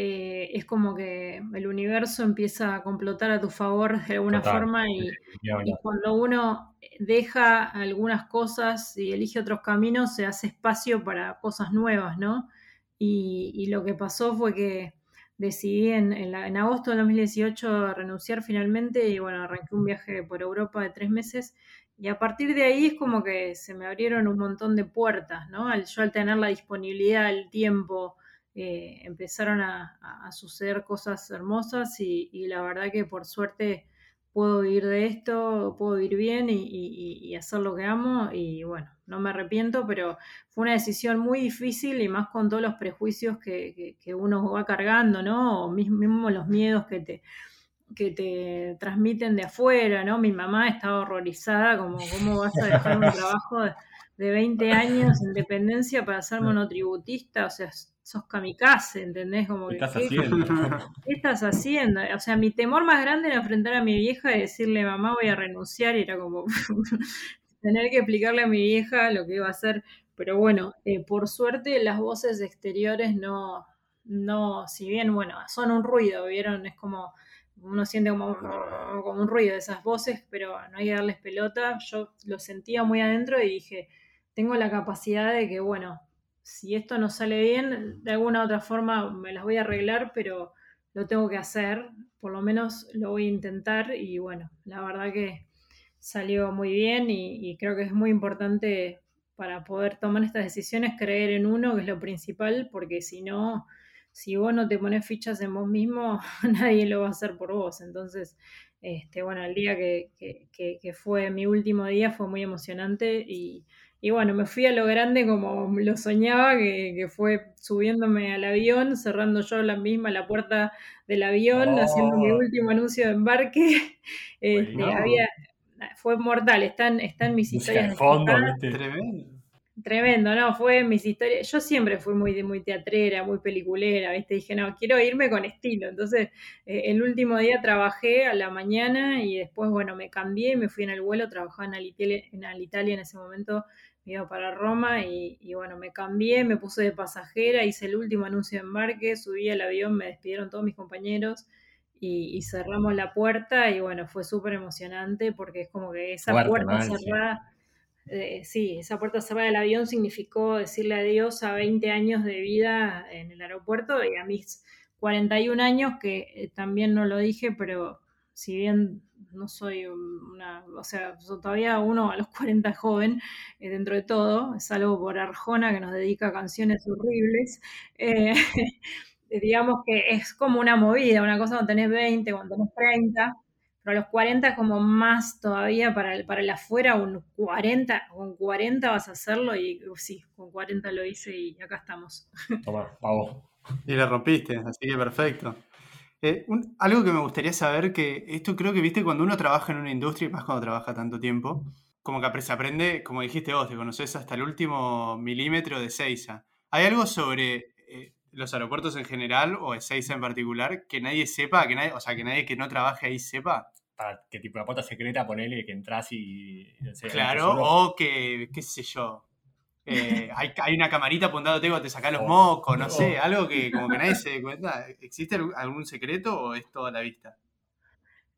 eh, es como que el universo empieza a complotar a tu favor de alguna forma y, y, cuando uno deja algunas cosas y elige otros caminos se hace espacio para cosas nuevas, ¿no? y lo que pasó fue que decidí en, en, agosto de 2018 renunciar finalmente y bueno, arranqué un viaje por Europa de tres meses y a partir de ahí es como que se me abrieron un montón de puertas, ¿no? Al, yo al tener la disponibilidad, el tiempo, eh, empezaron a, suceder cosas hermosas y, y la verdad que por suerte puedo vivir de esto, puedo vivir bien y, hacer lo que amo y bueno, no me arrepiento, pero fue una decisión muy difícil y más con todos los prejuicios que, uno va cargando, ¿no? O mismo los miedos que te, que te transmiten de afuera, ¿no? Mi mamá estaba horrorizada, como cómo vas a dejar un trabajo de, de 20 años en dependencia para ser monotributista, o sea, sos kamikaze, ¿entendés? Como ¿Qué estás haciendo? ¿Qué estás haciendo? O sea, mi temor más grande era enfrentar a mi vieja y decirle, mamá, voy a renunciar, y era como tener que explicarle a mi vieja lo que iba a hacer. Pero bueno, eh, por suerte las voces exteriores no, no, si bien, bueno, son un ruido, ¿vieron? Es como, uno siente como, como un ruido de esas voces, pero no hay que darles pelota. Yo lo sentía muy adentro y dije, tengo la capacidad de que, bueno, si esto no sale bien, de alguna u otra forma me las voy a arreglar, pero lo tengo que hacer, por lo menos lo voy a intentar y bueno, la verdad que salió muy bien y, creo que es muy importante para poder tomar estas decisiones, creer en uno, que es lo principal, porque si no, si vos no te pones fichas en vos mismo, nadie lo va a hacer por vos. Entonces, este, bueno, el día que, que, fue mi último día fue muy emocionante y, y, bueno, me fui a lo grande como lo soñaba, que, fue subiéndome al avión, cerrando yo la misma la puerta del avión, haciendo mi oh. último anuncio de embarque. Este, había, fue mortal, están, están mis historias. fondo, Tremendo. Tremendo, ¿no? Fue mis historias. Yo siempre fui muy, muy teatrera, muy peliculera, ¿viste? Dije, no, quiero irme con estilo. Entonces, eh, el último día trabajé a la mañana y después, bueno, me cambié, me fui en el vuelo, trabajaba en Alitalia en, Alitalia en ese momento, me iba para Roma y, bueno, me cambié, me puse de pasajera, hice el último anuncio de embarque, subí al avión, me despidieron todos mis compañeros. Y, cerramos la puerta y bueno, fue súper emocionante porque es como que esa puerta cerrada, eh, sí, esa puerta cerrada del avión significó decirle adiós a 20 años de vida en el aeropuerto y a mis 41 años, que eh, también no lo dije, pero si bien no soy una, o sea, todavía uno a los 40 joven eh, dentro de todo, salvo por Arjona que nos dedica canciones horribles, digamos que es como una movida, una cosa cuando tenés 20, cuando tenés 30, a los 40 como más todavía para el, para el afuera, un 40, con 40 vas a hacerlo y uh, sí, con 40 lo hice y acá estamos. Toma, pavo. Y la rompiste, así que perfecto. Eh, algo que me gustaría saber, que esto creo que viste cuando uno trabaja en una industria, y más cuando trabaja tanto tiempo, como que se aprende, como dijiste vos, te conoces hasta el último milímetro de Seiza. ¿Hay algo sobre eh, los aeropuertos en general o Ezeiza en particular que nadie sepa, que nadie, o sea, que nadie que no trabaje ahí sepa? para qué tipo de puerta secreta ponele que entras y. claro, o que, qué sé yo. Eh, hay, hay, una camarita apuntándote cuando te sacas los mocos, no sé, algo que como que nadie se dé cuenta. ¿Existe algún secreto o es toda la vista?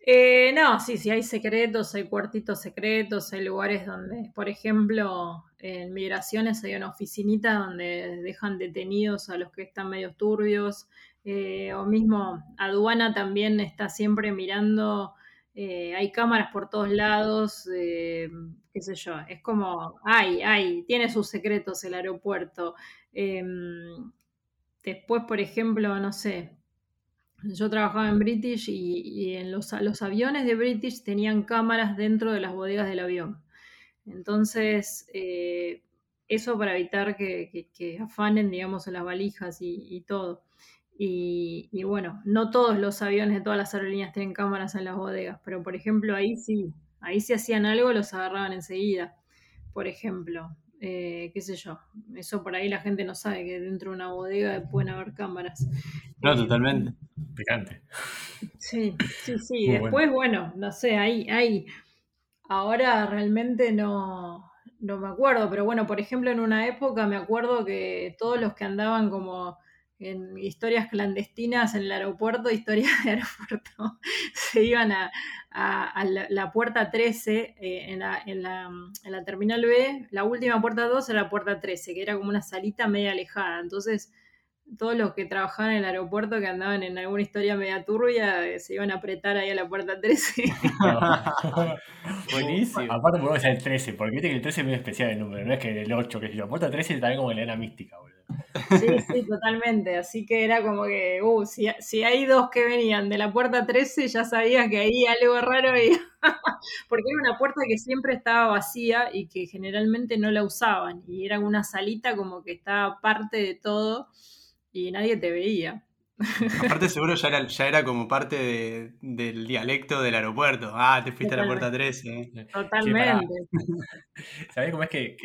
Eh, no, sí, sí, hay secretos, hay cuartitos secretos, hay lugares donde, por ejemplo, en migraciones hay una oficinita donde dejan detenidos a los que están medio turbios, eh, o mismo aduana también está siempre mirando eh, hay cámaras por todos lados, eh, qué sé yo, es como, ay, ay, tiene sus secretos el aeropuerto. Em, después, por ejemplo, no sé, yo trabajaba en British y, en los, aviones de British tenían cámaras dentro de las bodegas del avión. Entonces, eh, eso para evitar que, afanen, digamos, en las valijas y todo. Y, bueno, no todos los aviones de todas las aerolíneas tienen cámaras en las bodegas, pero por ejemplo ahí sí, ahí si hacían algo los agarraban enseguida. Por ejemplo, eh, qué sé yo, eso por ahí la gente no sabe que dentro de una bodega pueden haber cámaras. No, totalmente. Picante. Sí, sí, sí. Después, bueno. no sé, ahí, ahí, ahora realmente no, no me acuerdo, pero bueno, por ejemplo, en una época me acuerdo que todos los que andaban como en historias clandestinas en el aeropuerto, historias de aeropuerto, se iban a, la, puerta 13 eh, en, la, en, la, terminal B, la última puerta 2 era la puerta 13, que era como una salita media alejada. Entonces, todos los que trabajaban en el aeropuerto, que andaban en alguna historia media turbia, eh, se iban a apretar ahí a la puerta 13. Buenísimo. Aparte, podemos ser el 13, porque viste que el 13 es muy especial el número, no es que el 8, que es la puerta 13 también como la era mística, boludo. Sí, sí, totalmente. Así que era como que, uh, si, si, hay dos que venían de la puerta 13, ya sabías que ahí algo raro había. Porque era una puerta que siempre estaba vacía y que generalmente no la usaban. Y era una salita como que estaba parte de todo y nadie te veía. Aparte seguro ya era, ya era como parte del dialecto del aeropuerto. Ah, te fuiste a la puerta 13. Totalmente. ¿Sabés cómo es que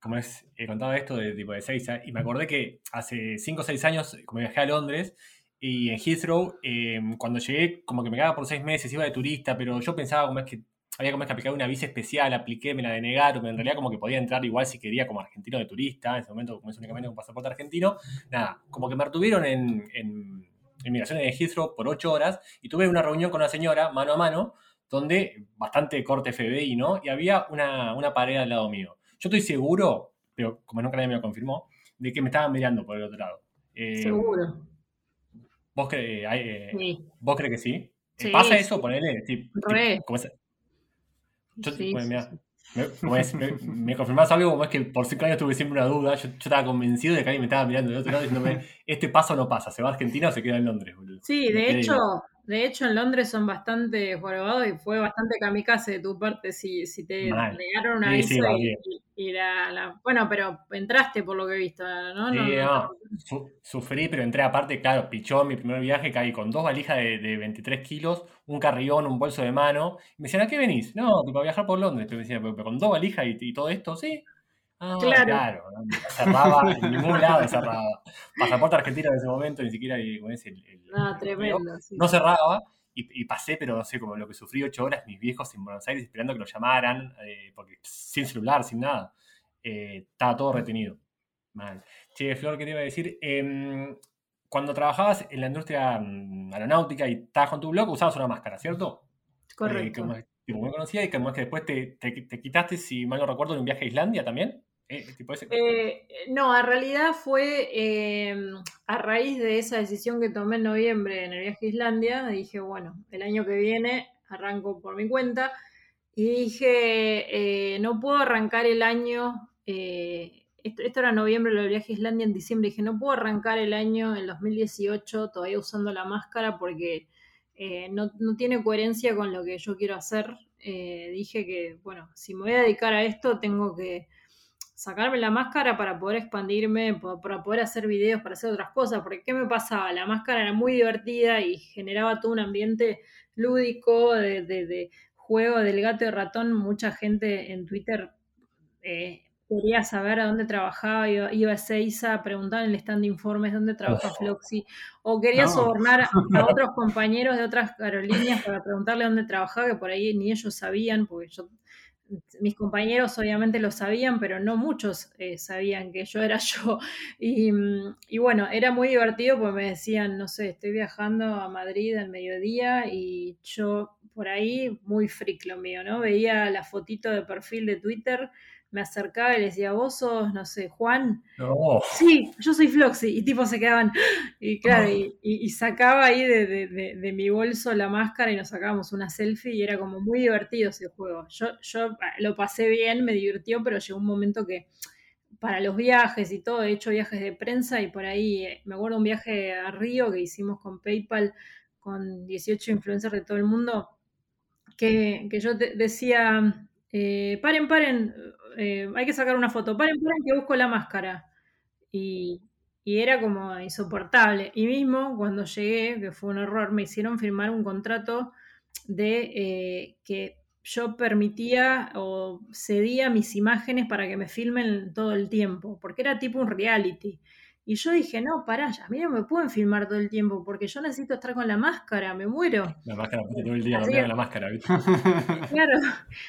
como es, he contado esto de tipo de Seiza, y me acordé que hace 5 o 6 años, como viajé a Londres, y en Heathrow, em, cuando llegué, como que me quedaba por 6 meses, iba de turista, pero yo pensaba como es que había como es que aplicar una visa especial, apliqué, me la denegaron, en realidad como que podía entrar igual si quería como argentino de turista, en ese momento como es únicamente un pasaporte argentino, nada, como que me retuvieron en, en inmigración de Heathrow por 8 horas y tuve una reunión con una señora mano a mano, donde bastante corte FBI, ¿no? Y había una, una pared al lado mío. Yo estoy seguro, pero como nunca nadie me lo confirmó, de que me estaban mirando por el otro lado. Eh, seguro. ¿Vos, crees eh, ¿Vos crees que sí? ¿Pasa eso? Ponele. Sí, Re. Yo, sí, Me, me, confirmás algo como es que por cinco años tuve siempre una duda. Yo, estaba convencido de que alguien me estaba mirando del otro lado diciéndome, este paso no pasa, ¿se va a Argentina o se queda en Londres? Sí, de hecho, de hecho en Londres son bastante jorobados y fue bastante kamikaze de tu parte si, si te negaron una visa y, la, Bueno, pero entraste por lo que he visto, ¿no? Sí, sufrí, pero entré aparte, claro, pichó mi primer viaje, caí con dos valijas de, de 23 kilos, un carrión, un bolso de mano. Y me decían, ¿a qué venís? No, para viajar por Londres. Pero me decían, pero, con dos valijas y, todo esto, sí. Ah, claro. cerraba, en ningún lado cerraba. Pasaporte argentino en ese momento, ni siquiera con ese, el, ah, tremendo, no cerraba. Y, pasé, pero no sé, como lo que sufrí ocho horas, mis viejos en Buenos Aires esperando que lo llamaran, eh, porque sin celular, sin nada. Eh, estaba todo retenido. Mal. Che, Flor, ¿qué te iba a decir? Em, cuando trabajabas en la industria mm, aeronáutica y estabas con tu blog, usabas una máscara, ¿cierto? Correcto. Eh, como, me conocía y como es que después te, te, quitaste, si mal no recuerdo, en un viaje a Islandia también. Eh, eh, no, en realidad fue a raíz de esa decisión que tomé en noviembre en el viaje a Islandia. Dije, bueno, el año que viene arranco por mi cuenta. Y dije, no puedo arrancar el año esto, era noviembre, lo viaje a Islandia en diciembre, dije, no puedo arrancar el año en 2018 todavía usando la máscara porque eh, no, tiene coherencia con lo que yo quiero hacer. Eh, dije que, bueno, si me voy a dedicar a esto, tengo que sacarme la máscara para poder expandirme, para poder hacer videos, para hacer otras cosas, porque ¿qué me pasaba? La máscara era muy divertida y generaba todo un ambiente lúdico de, juego del gato y ratón. Mucha gente en Twitter eh, quería saber a dónde trabajaba, iba, a Seiza a preguntar en el stand de informes dónde trabaja Floxy, o quería sobornar a otros compañeros de otras aerolíneas para preguntarle dónde trabajaba, que por ahí ni ellos sabían, porque yo, mis compañeros obviamente lo sabían, pero no muchos eh, sabían que yo era yo. Y, y, bueno, era muy divertido porque me decían, no sé, estoy viajando a Madrid al mediodía y yo por ahí, muy freak lo mío, ¿no? Veía la fotito de perfil de Twitter me acercaba y les decía, vos sos, no sé, Juan. No. Sí, yo soy Floxy. Y tipo se quedaban, y claro, y, sacaba ahí de, mi bolso la máscara y nos sacábamos una selfie y era como muy divertido ese juego. Yo, yo ah, lo pasé bien, me divirtió, pero llegó un momento que para los viajes y todo, he hecho viajes de prensa y por ahí, eh, me acuerdo un viaje a Río que hicimos con PayPal con 18 influencers de todo el mundo, que, yo decía, eh, paren, paren, eh, hay que sacar una foto, paren, paren que busco la máscara. Y, era como insoportable. Y mismo cuando llegué, que fue un error, me hicieron firmar un contrato de eh, que yo permitía o cedía mis imágenes para que me filmen todo el tiempo, porque era tipo un reality. Y yo dije, no, pará, ya, a mí no me pueden filmar todo el tiempo porque yo necesito estar con la máscara, me muero. La máscara, todo el día, no la máscara, ¿viste? Claro,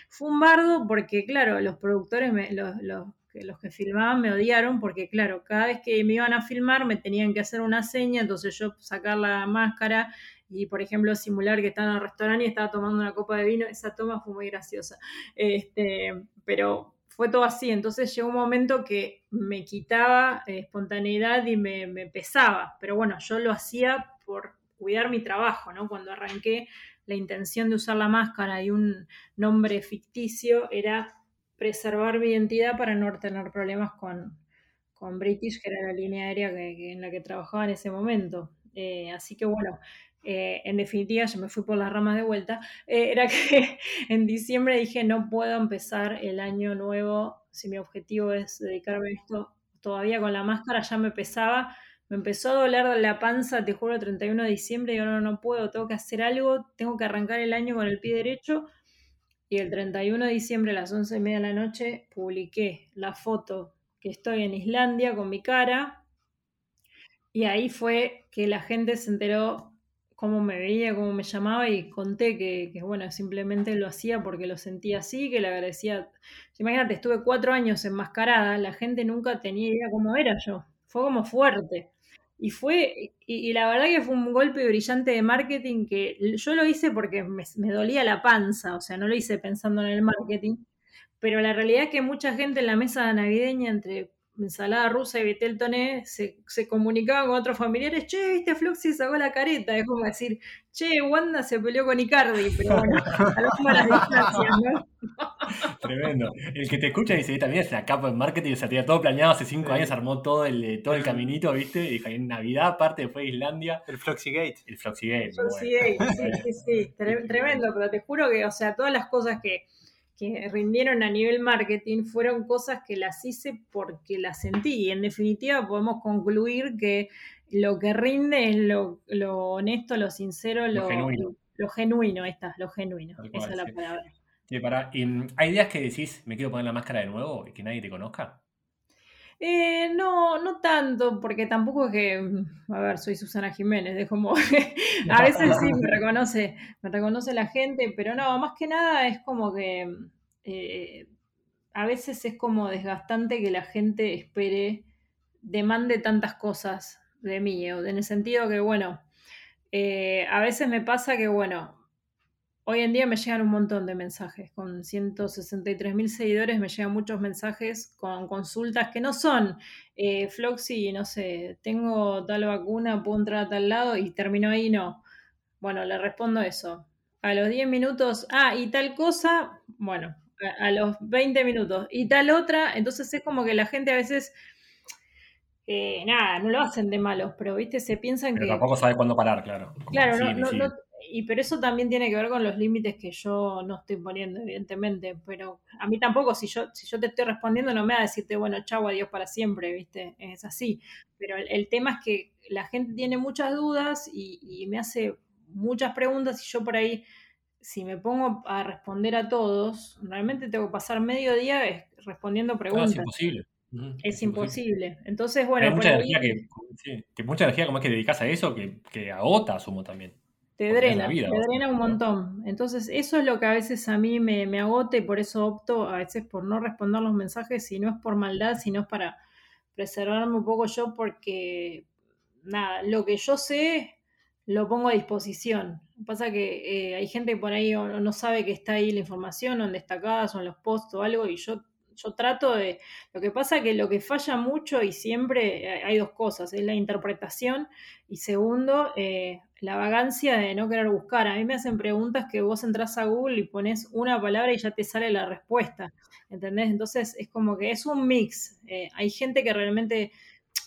fue un bardo porque, claro, los productores, los, los, los que filmaban me odiaron porque, claro, cada vez que me iban a filmar me tenían que hacer una seña, entonces yo sacar la máscara y, por ejemplo, simular que estaba en el restaurante y estaba tomando una copa de vino, esa toma fue muy graciosa. Este, pero fue todo así. Entonces llegó un momento que me quitaba eh, espontaneidad y me, pesaba. Pero bueno, yo lo hacía por cuidar mi trabajo, ¿no? Cuando arranqué, la intención de usar la máscara y un nombre ficticio era preservar mi identidad para no tener problemas con, British, que era la línea aérea en la que trabajaba en ese momento. Eh, así que bueno, eh, en definitiva, yo me fui por las ramas de vuelta, eh, era que en diciembre dije, no puedo empezar el año nuevo si mi objetivo es dedicarme a esto todavía con la máscara, ya me pesaba, me empezó a doler la panza, te juro, el 31 de diciembre, yo no, no puedo, tengo que hacer algo, tengo que arrancar el año con el pie derecho. Y el 31 de diciembre a las 11 y media de la noche publiqué la foto que estoy en Islandia con mi cara. Y ahí fue que la gente se enteró cómo me veía, cómo me llamaba y conté que, bueno, simplemente lo hacía porque lo sentía así, que le agradecía. Imagínate, estuve cuatro años enmascarada, la gente nunca tenía idea cómo era yo. Fue como fuerte. Y fue, y, la verdad que fue un golpe brillante de marketing que yo lo hice porque me, me, dolía la panza, o sea, no lo hice pensando en el marketing, pero la realidad es que mucha gente en la mesa navideña entre ensalada rusa y vitel toné, se, se comunicaban con otros familiares, che, viste, Floxy sacó la careta, es como decir, che, Wanda se peleó con Icardi, pero bueno, a las distancias, ¿no? Tremendo. El que te escucha dice, también es la capa en marketing, o sea, tenía todo planeado hace cinco años, armó todo el, todo el caminito, ¿viste? Y dijo, en Navidad, aparte, fue Islandia. El Floxygate. El Floxygate. El Floxygate, sí, sí, sí, tremendo, pero te juro que, o sea, todas las cosas que que rindieron a nivel marketing fueron cosas que las hice porque las sentí. Y en definitiva podemos concluir que lo que rinde es lo, honesto, lo sincero, lo, genuino. Lo genuino, está, lo genuino. Esa es la palabra. ¿Hay días que decís, me quiero poner la máscara de nuevo y que nadie te conozca? Eh, no, no tanto, porque tampoco es que, a ver, soy Susana Jiménez, de como, a veces sí me reconoce, me reconoce la gente, pero no, más que nada es como que eh, a veces es como desgastante que la gente espere, demande tantas cosas de mí, en el sentido que, bueno, eh, a veces me pasa que, bueno, Hoy en día me llegan un montón de mensajes. Con 163 mil seguidores me llegan muchos mensajes con consultas que no son eh, Floxy, no sé, tengo tal vacuna, puedo entrar a tal lado y termino ahí, no. Bueno, le respondo eso. A los 10 minutos, ah, y tal cosa, bueno, a, los 20 minutos, y tal otra, entonces es como que la gente a veces, eh, nada, no lo hacen de malos, pero viste, se piensan pero que... Tampoco sabe cuándo parar, claro. claro, no, no y pero eso también tiene que ver con los límites que yo no estoy poniendo, evidentemente. Pero a mí tampoco, si yo, si yo te estoy respondiendo, no me va a decirte, bueno, chau, adiós para siempre, ¿viste? Es así. Pero el, tema es que la gente tiene muchas dudas y, me hace muchas preguntas y yo por ahí, si me pongo a responder a todos, realmente tengo que pasar medio día respondiendo preguntas. es imposible. Es, imposible. Entonces, bueno. Hay mucha energía que, mucha energía como es que dedicas a eso que, que agota, asumo también. Te drena, te drena un montón. Entonces, eso es lo que a veces a mí me, me agota y por eso opto a veces por no responder los mensajes, si no es por maldad, sino es para preservarme un poco yo, porque nada, lo que yo sé lo pongo a disposición. Pasa que eh, hay gente por ahí no, no sabe que está ahí la información, o en destacadas, o en los posts o algo, y yo yo trato de... Lo que pasa que lo que falla mucho y siempre eh, hay dos cosas, es la interpretación y segundo, eh, la vagancia de no querer buscar. A mí me hacen preguntas que vos entras a Google y pones una palabra y ya te sale la respuesta, ¿entendés? Entonces es como que es un mix. Eh, hay gente que realmente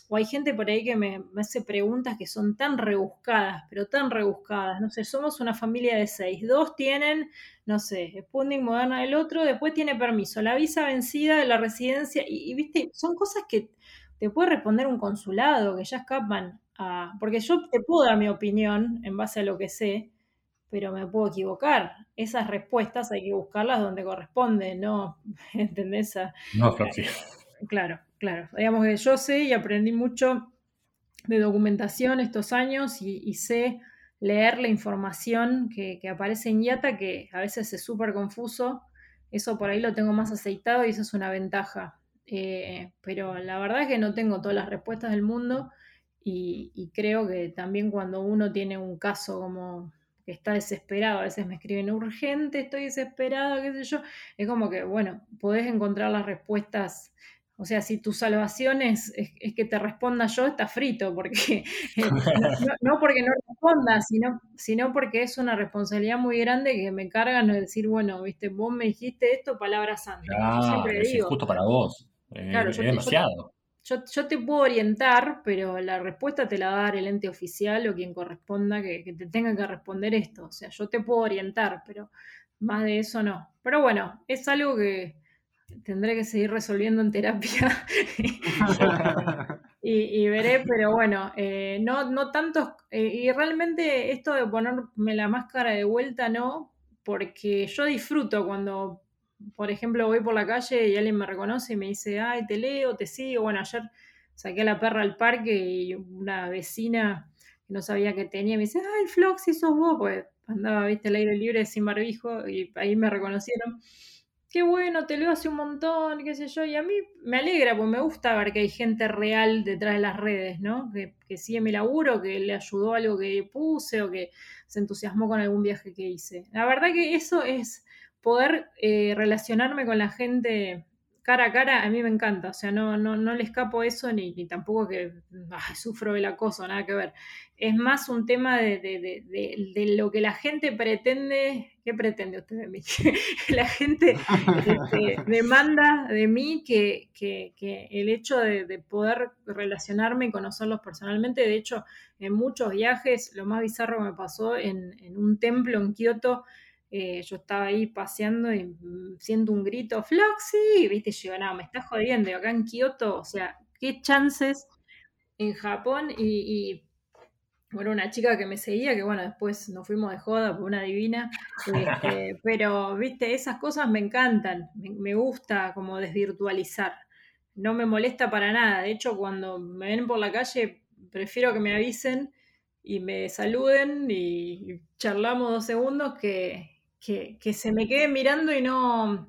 o hay gente por ahí que me, hace preguntas que son tan rebuscadas, pero tan rebuscadas. No sé, somos una familia de seis. Dos tienen, no sé, Sputnik Moderna el otro, después tiene permiso, la visa vencida de la residencia. Y, viste, son cosas que te puede responder un consulado, que ya escapan a. Porque yo te puedo dar mi opinión en base a lo que sé, pero me puedo equivocar. Esas respuestas hay que buscarlas donde corresponde, ¿no? ¿Entendés? No, sí. Claro. Claro, digamos que yo sé y aprendí mucho de documentación estos años y, sé leer la información que, aparece en IATA, que a veces es súper confuso. Eso por ahí lo tengo más aceitado y eso es una ventaja. Eh, pero la verdad es que no tengo todas las respuestas del mundo y, y, creo que también cuando uno tiene un caso como que está desesperado, a veces me escriben urgente, estoy desesperado, qué sé yo, es como que, bueno, podés encontrar las respuestas o sea, si tu salvación es, que te responda yo, está frito, porque no, porque no responda, sino, sino porque es una responsabilidad muy grande que me cargan de decir, bueno, viste, vos me dijiste esto, palabra santa. Claro, es justo para vos. Claro, es demasiado. Yo, te puedo orientar, pero la respuesta te la va a dar el ente oficial o quien corresponda que, que te tenga que responder esto. O sea, yo te puedo orientar, pero más de eso no. Pero bueno, es algo que, tendré que seguir resolviendo en terapia y, veré, pero bueno, eh, no, no tantos, eh, y realmente esto de ponerme la máscara de vuelta no, porque yo disfruto cuando, por ejemplo, voy por la calle y alguien me reconoce y me dice, ay, te leo, te sigo, bueno, ayer saqué a la perra al parque y una vecina que no sabía que tenía me dice, ay, Flox, si sos vos, pues andaba, viste, al aire libre sin barbijo y ahí me reconocieron qué bueno, te leo hace un montón, qué sé yo, y a mí me alegra, porque me gusta ver que hay gente real detrás de las redes, ¿no? Que, que sigue mi laburo, que le ayudó algo que puse o que se entusiasmó con algún viaje que hice. La verdad que eso es poder eh, relacionarme con la gente cara a cara, a mí me encanta. O sea, no, no, no le escapo eso ni, ni tampoco que sufro el acoso, nada que ver. Es más un tema de, de, lo que la gente pretende. ¿Qué pretende usted de mí? la gente este, demanda de mí que, que, que el hecho de, poder relacionarme y conocerlos personalmente. De hecho, en muchos viajes, lo más bizarro que me pasó en, en un templo en Kioto eh, yo estaba ahí paseando y mm, siento un grito, Floxy, viste, yo, no, me está jodiendo, acá en Kioto, o sea, qué chances en Japón y, bueno, una chica que me seguía, que bueno, después nos fuimos de joda por una divina, este, pero, viste, esas cosas me encantan, me, gusta como desvirtualizar, no me molesta para nada, de hecho, cuando me ven por la calle, prefiero que me avisen y me saluden y charlamos dos segundos que, que, se me queden mirando y no,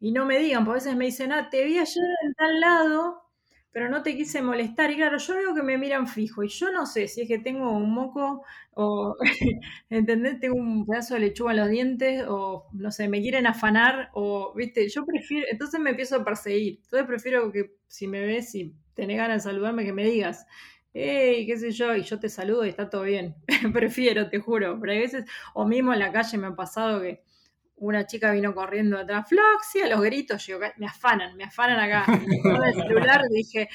y no me digan, porque a veces me dicen, ah, te vi ayer en tal lado, pero no te quise molestar. Y claro, yo veo que me miran fijo y yo no sé si es que tengo un moco o, ¿entendés? Tengo un pedazo de lechuga en los dientes o, no sé, me quieren afanar o, viste, yo prefiero, entonces me empiezo a perseguir. Entonces prefiero que si me ves y tenés ganas de saludarme, que me digas hey, qué sé yo, y yo te saludo y está todo bien. Prefiero, te juro. Pero hay veces, o mismo en la calle me ha pasado que una chica vino corriendo atrás, Floxy, a los gritos, yo, me afanan, me afanan acá. Y el celular dije,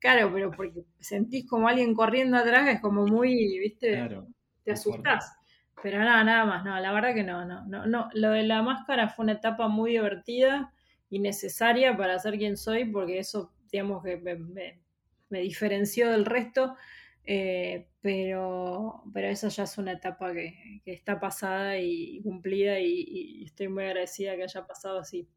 claro, pero porque sentís como alguien corriendo atrás, es como muy, viste, te asustás. Pero nada, nada más, no, la verdad que no, no, no, no. Lo de la máscara fue una etapa muy divertida y necesaria para ser quien soy, porque eso, digamos que me me diferenció del resto, eh, pero, pero esa ya es una etapa que, está pasada y cumplida y, estoy muy agradecida que haya pasado así.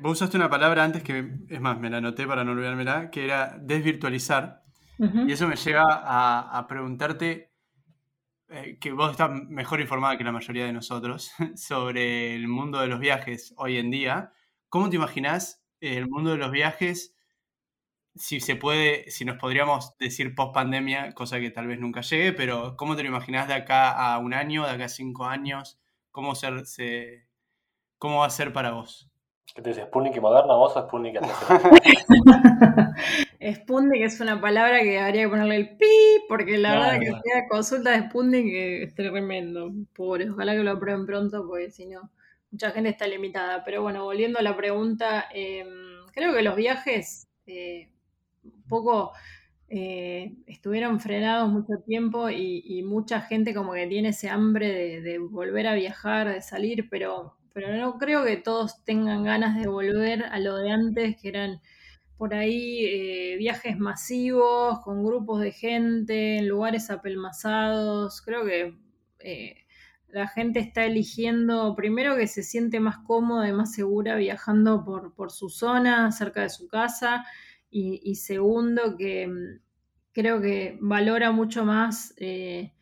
Vos usaste una palabra antes que, es más, me la anoté para no olvidármela, que era desvirtualizar. Y eso me lleva a, preguntarte, eh, que vos estás mejor informada que la mayoría de nosotros, sobre el mundo de los viajes hoy en día. ¿Cómo te imaginás el mundo de los viajes si se puede, si nos podríamos decir post pandemia, cosa que tal vez nunca llegue, pero ¿cómo te lo imaginas de acá a un año, de acá a cinco años? ¿Cómo, ser, se, cómo va a ser para vos? ¿Qué te dices? ¿Sputnik y moderna vos o Sputnik Sputnik es una palabra que habría que ponerle el pi, porque la verdad que sea consulta de Sputnik es tremendo. Pobre, ojalá que lo aprueben pronto, porque si no, mucha gente está limitada. Pero bueno, volviendo a la pregunta, em, creo que los viajes eh, poco eh, estuvieron frenados mucho tiempo y, mucha gente como que tiene ese hambre de, volver a viajar, de salir, pero, pero no creo que todos tengan ganas de volver a lo de antes, que eran por ahí eh, viajes masivos, con grupos de gente, en lugares apelmazados. Creo que eh, la gente está eligiendo, primero que se siente más cómoda y más segura viajando por, por su zona, cerca de su casa y, segundo, que mm, creo que valora mucho más eh,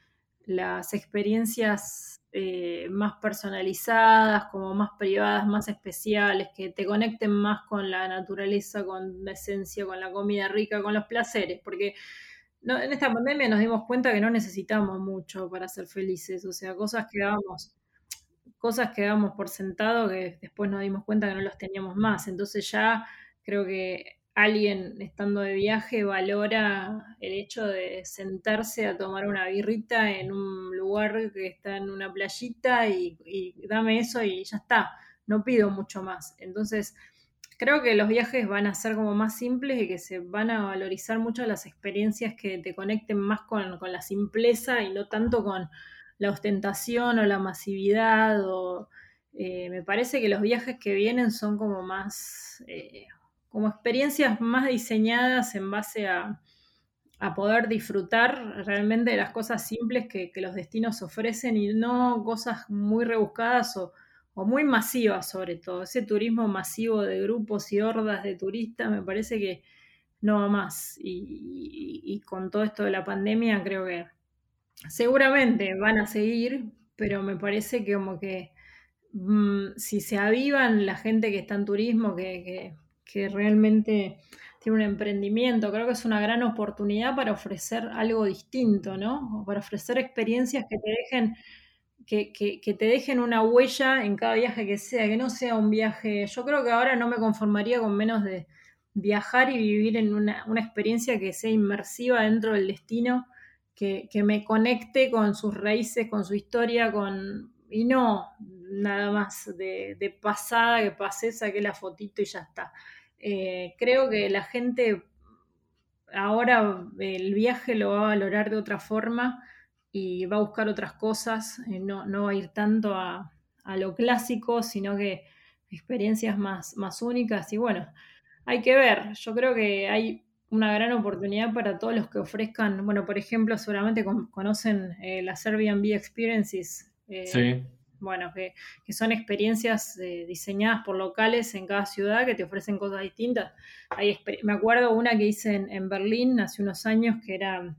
las experiencias eh, más personalizadas, como más privadas, más especiales, que te conecten más con la naturaleza, con la esencia, con la comida rica, con los placeres, porque en esta pandemia nos dimos cuenta que no necesitamos mucho para ser felices, o sea, cosas que dábamos cosas que dábamos por sentado que después nos dimos cuenta que no los teníamos más, entonces ya creo que alguien estando de viaje valora el hecho de sentarse a tomar una birrita en un lugar que está en una playita y, dame eso y ya está, no pido mucho más. Entonces, creo que los viajes van a ser como más simples y que se van a valorizar mucho las experiencias que te conecten más con, la simpleza y no tanto con la ostentación o la masividad o... Eh, me parece que los viajes que vienen son como más eh, como experiencias más diseñadas en base a, poder disfrutar realmente de las cosas simples que, los destinos ofrecen y no cosas muy rebuscadas o, muy masivas sobre todo. Ese turismo masivo de grupos y hordas de turistas me parece que no va más. Y, con todo esto de la pandemia creo que seguramente van a seguir, pero me parece que como que mm, si se avivan la gente que está en turismo, que que realmente tiene un emprendimiento. Creo que es una gran oportunidad para ofrecer algo distinto, ¿no? para ofrecer experiencias que te dejen, que, que, te dejen una huella en cada viaje que sea, que no sea un viaje. Yo creo que ahora no me conformaría con menos de viajar y vivir en una, una experiencia que sea inmersiva dentro del destino, que, que, me conecte con sus raíces, con su historia, con y no nada más de, de pasada que pasé, saqué la fotito y ya está. Eh, creo que la gente ahora el viaje lo va a valorar de otra forma y va a buscar otras cosas, eh, no, no, va a ir tanto a, a, lo clásico, sino que experiencias más, más únicas. Y bueno, hay que ver, yo creo que hay una gran oportunidad para todos los que ofrezcan, bueno, por ejemplo, seguramente conocen eh, las Airbnb Experiences. Eh, sí. Bueno, que, que son experiencias eh, diseñadas por locales en cada ciudad que te ofrecen cosas distintas. Hay, me acuerdo una que hice en, en Berlín hace unos años que era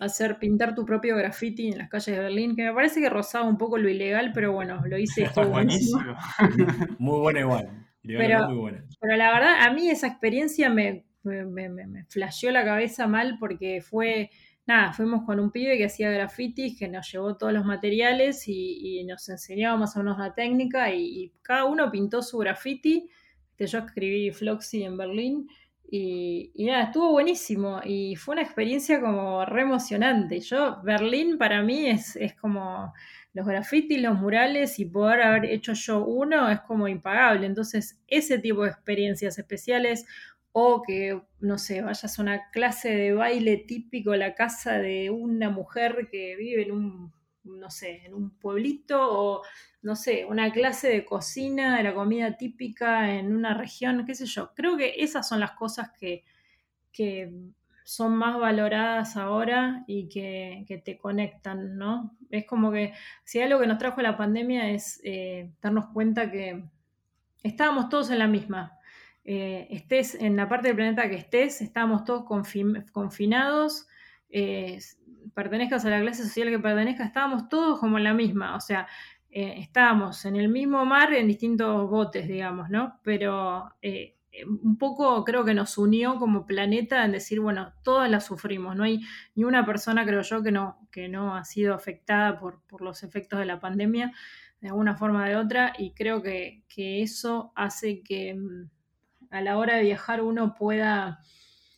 hacer pintar tu propio graffiti en las calles de Berlín, que me parece que rozaba un poco lo ilegal, pero bueno, lo hice buenísimo. muy buena igual. Pero, muy buena. pero la verdad, a mí esa experiencia me, me, me, me flasheó la cabeza mal porque fue, nada, fuimos con un pibe que hacía grafitis, que nos llevó todos los materiales y, nos enseñaba más o menos la técnica y, cada uno pintó su graffiti. Yo escribí Floxy en Berlín y, y, nada, estuvo buenísimo y fue una experiencia como re emocionante. Yo, Berlín para mí es, es como los grafitis, los murales y poder haber hecho yo uno es como impagable. Entonces, ese tipo de experiencias especiales o que, no sé, vayas a una clase de baile típico a la casa de una mujer que vive en un, no sé, en un pueblito o no sé, una clase de cocina, de la comida típica en una región, qué sé yo. Creo que esas son las cosas que, que son más valoradas ahora y que, que, te conectan, ¿no? Es como que si algo que nos trajo la pandemia es eh, darnos cuenta que estábamos todos en la misma. Eh, estés en la parte del planeta que estés, estábamos todos confinados, eh, pertenezcas a la clase social que pertenezcas, estábamos todos como en la misma. O sea, eh, estábamos en el mismo mar en distintos botes, digamos, ¿no? Pero un poco creo que nos unió como planeta en decir, bueno, todas las sufrimos, no hay ni una persona, creo yo, que no, que no ha sido afectada por, por los efectos de la pandemia de alguna forma o de otra, y creo que, que eso hace que mm, a la hora de viajar uno pueda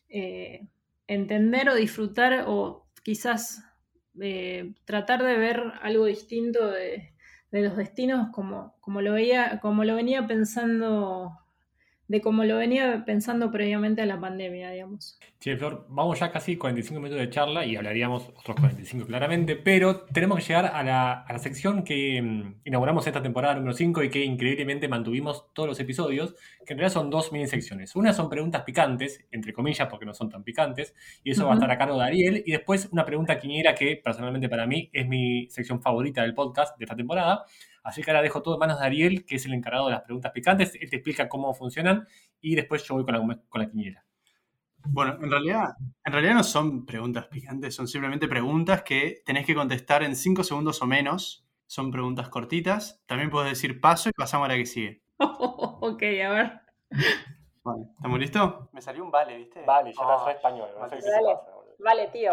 eh, entender o disfrutar o quizás eh, tratar de ver algo distinto de, de los destinos como, como, lo veía, como lo venía pensando de cómo lo venía pensando previamente a la pandemia, digamos. Sí, Flor, vamos ya casi 45 minutos de charla y hablaríamos otros 45 claramente, pero tenemos que llegar a la, a la sección que mm, inauguramos esta temporada número 5 y que increíblemente mantuvimos todos los episodios, que en realidad son dos mini secciones. Una son preguntas picantes, entre comillas, porque no son tan picantes, y eso uh -huh. va a estar a cargo de Ariel, y después una pregunta quiniera que personalmente para mí es mi sección favorita del podcast de esta temporada, Así que ahora dejo todo en manos de Ariel, que es el encargado de las preguntas picantes. Él te explica cómo funcionan y después yo voy con la, con la quiniela. Bueno, en realidad, en realidad no son preguntas picantes, son simplemente preguntas que tenés que contestar en 5 segundos o menos. Son preguntas cortitas. También puedes decir paso y pasamos a la que sigue. Ok, a ver. Vale, ¿estamos listos? Me salió un vale, ¿viste? Vale, ya oh, estás español. No sé vale, pasa, vale, tío.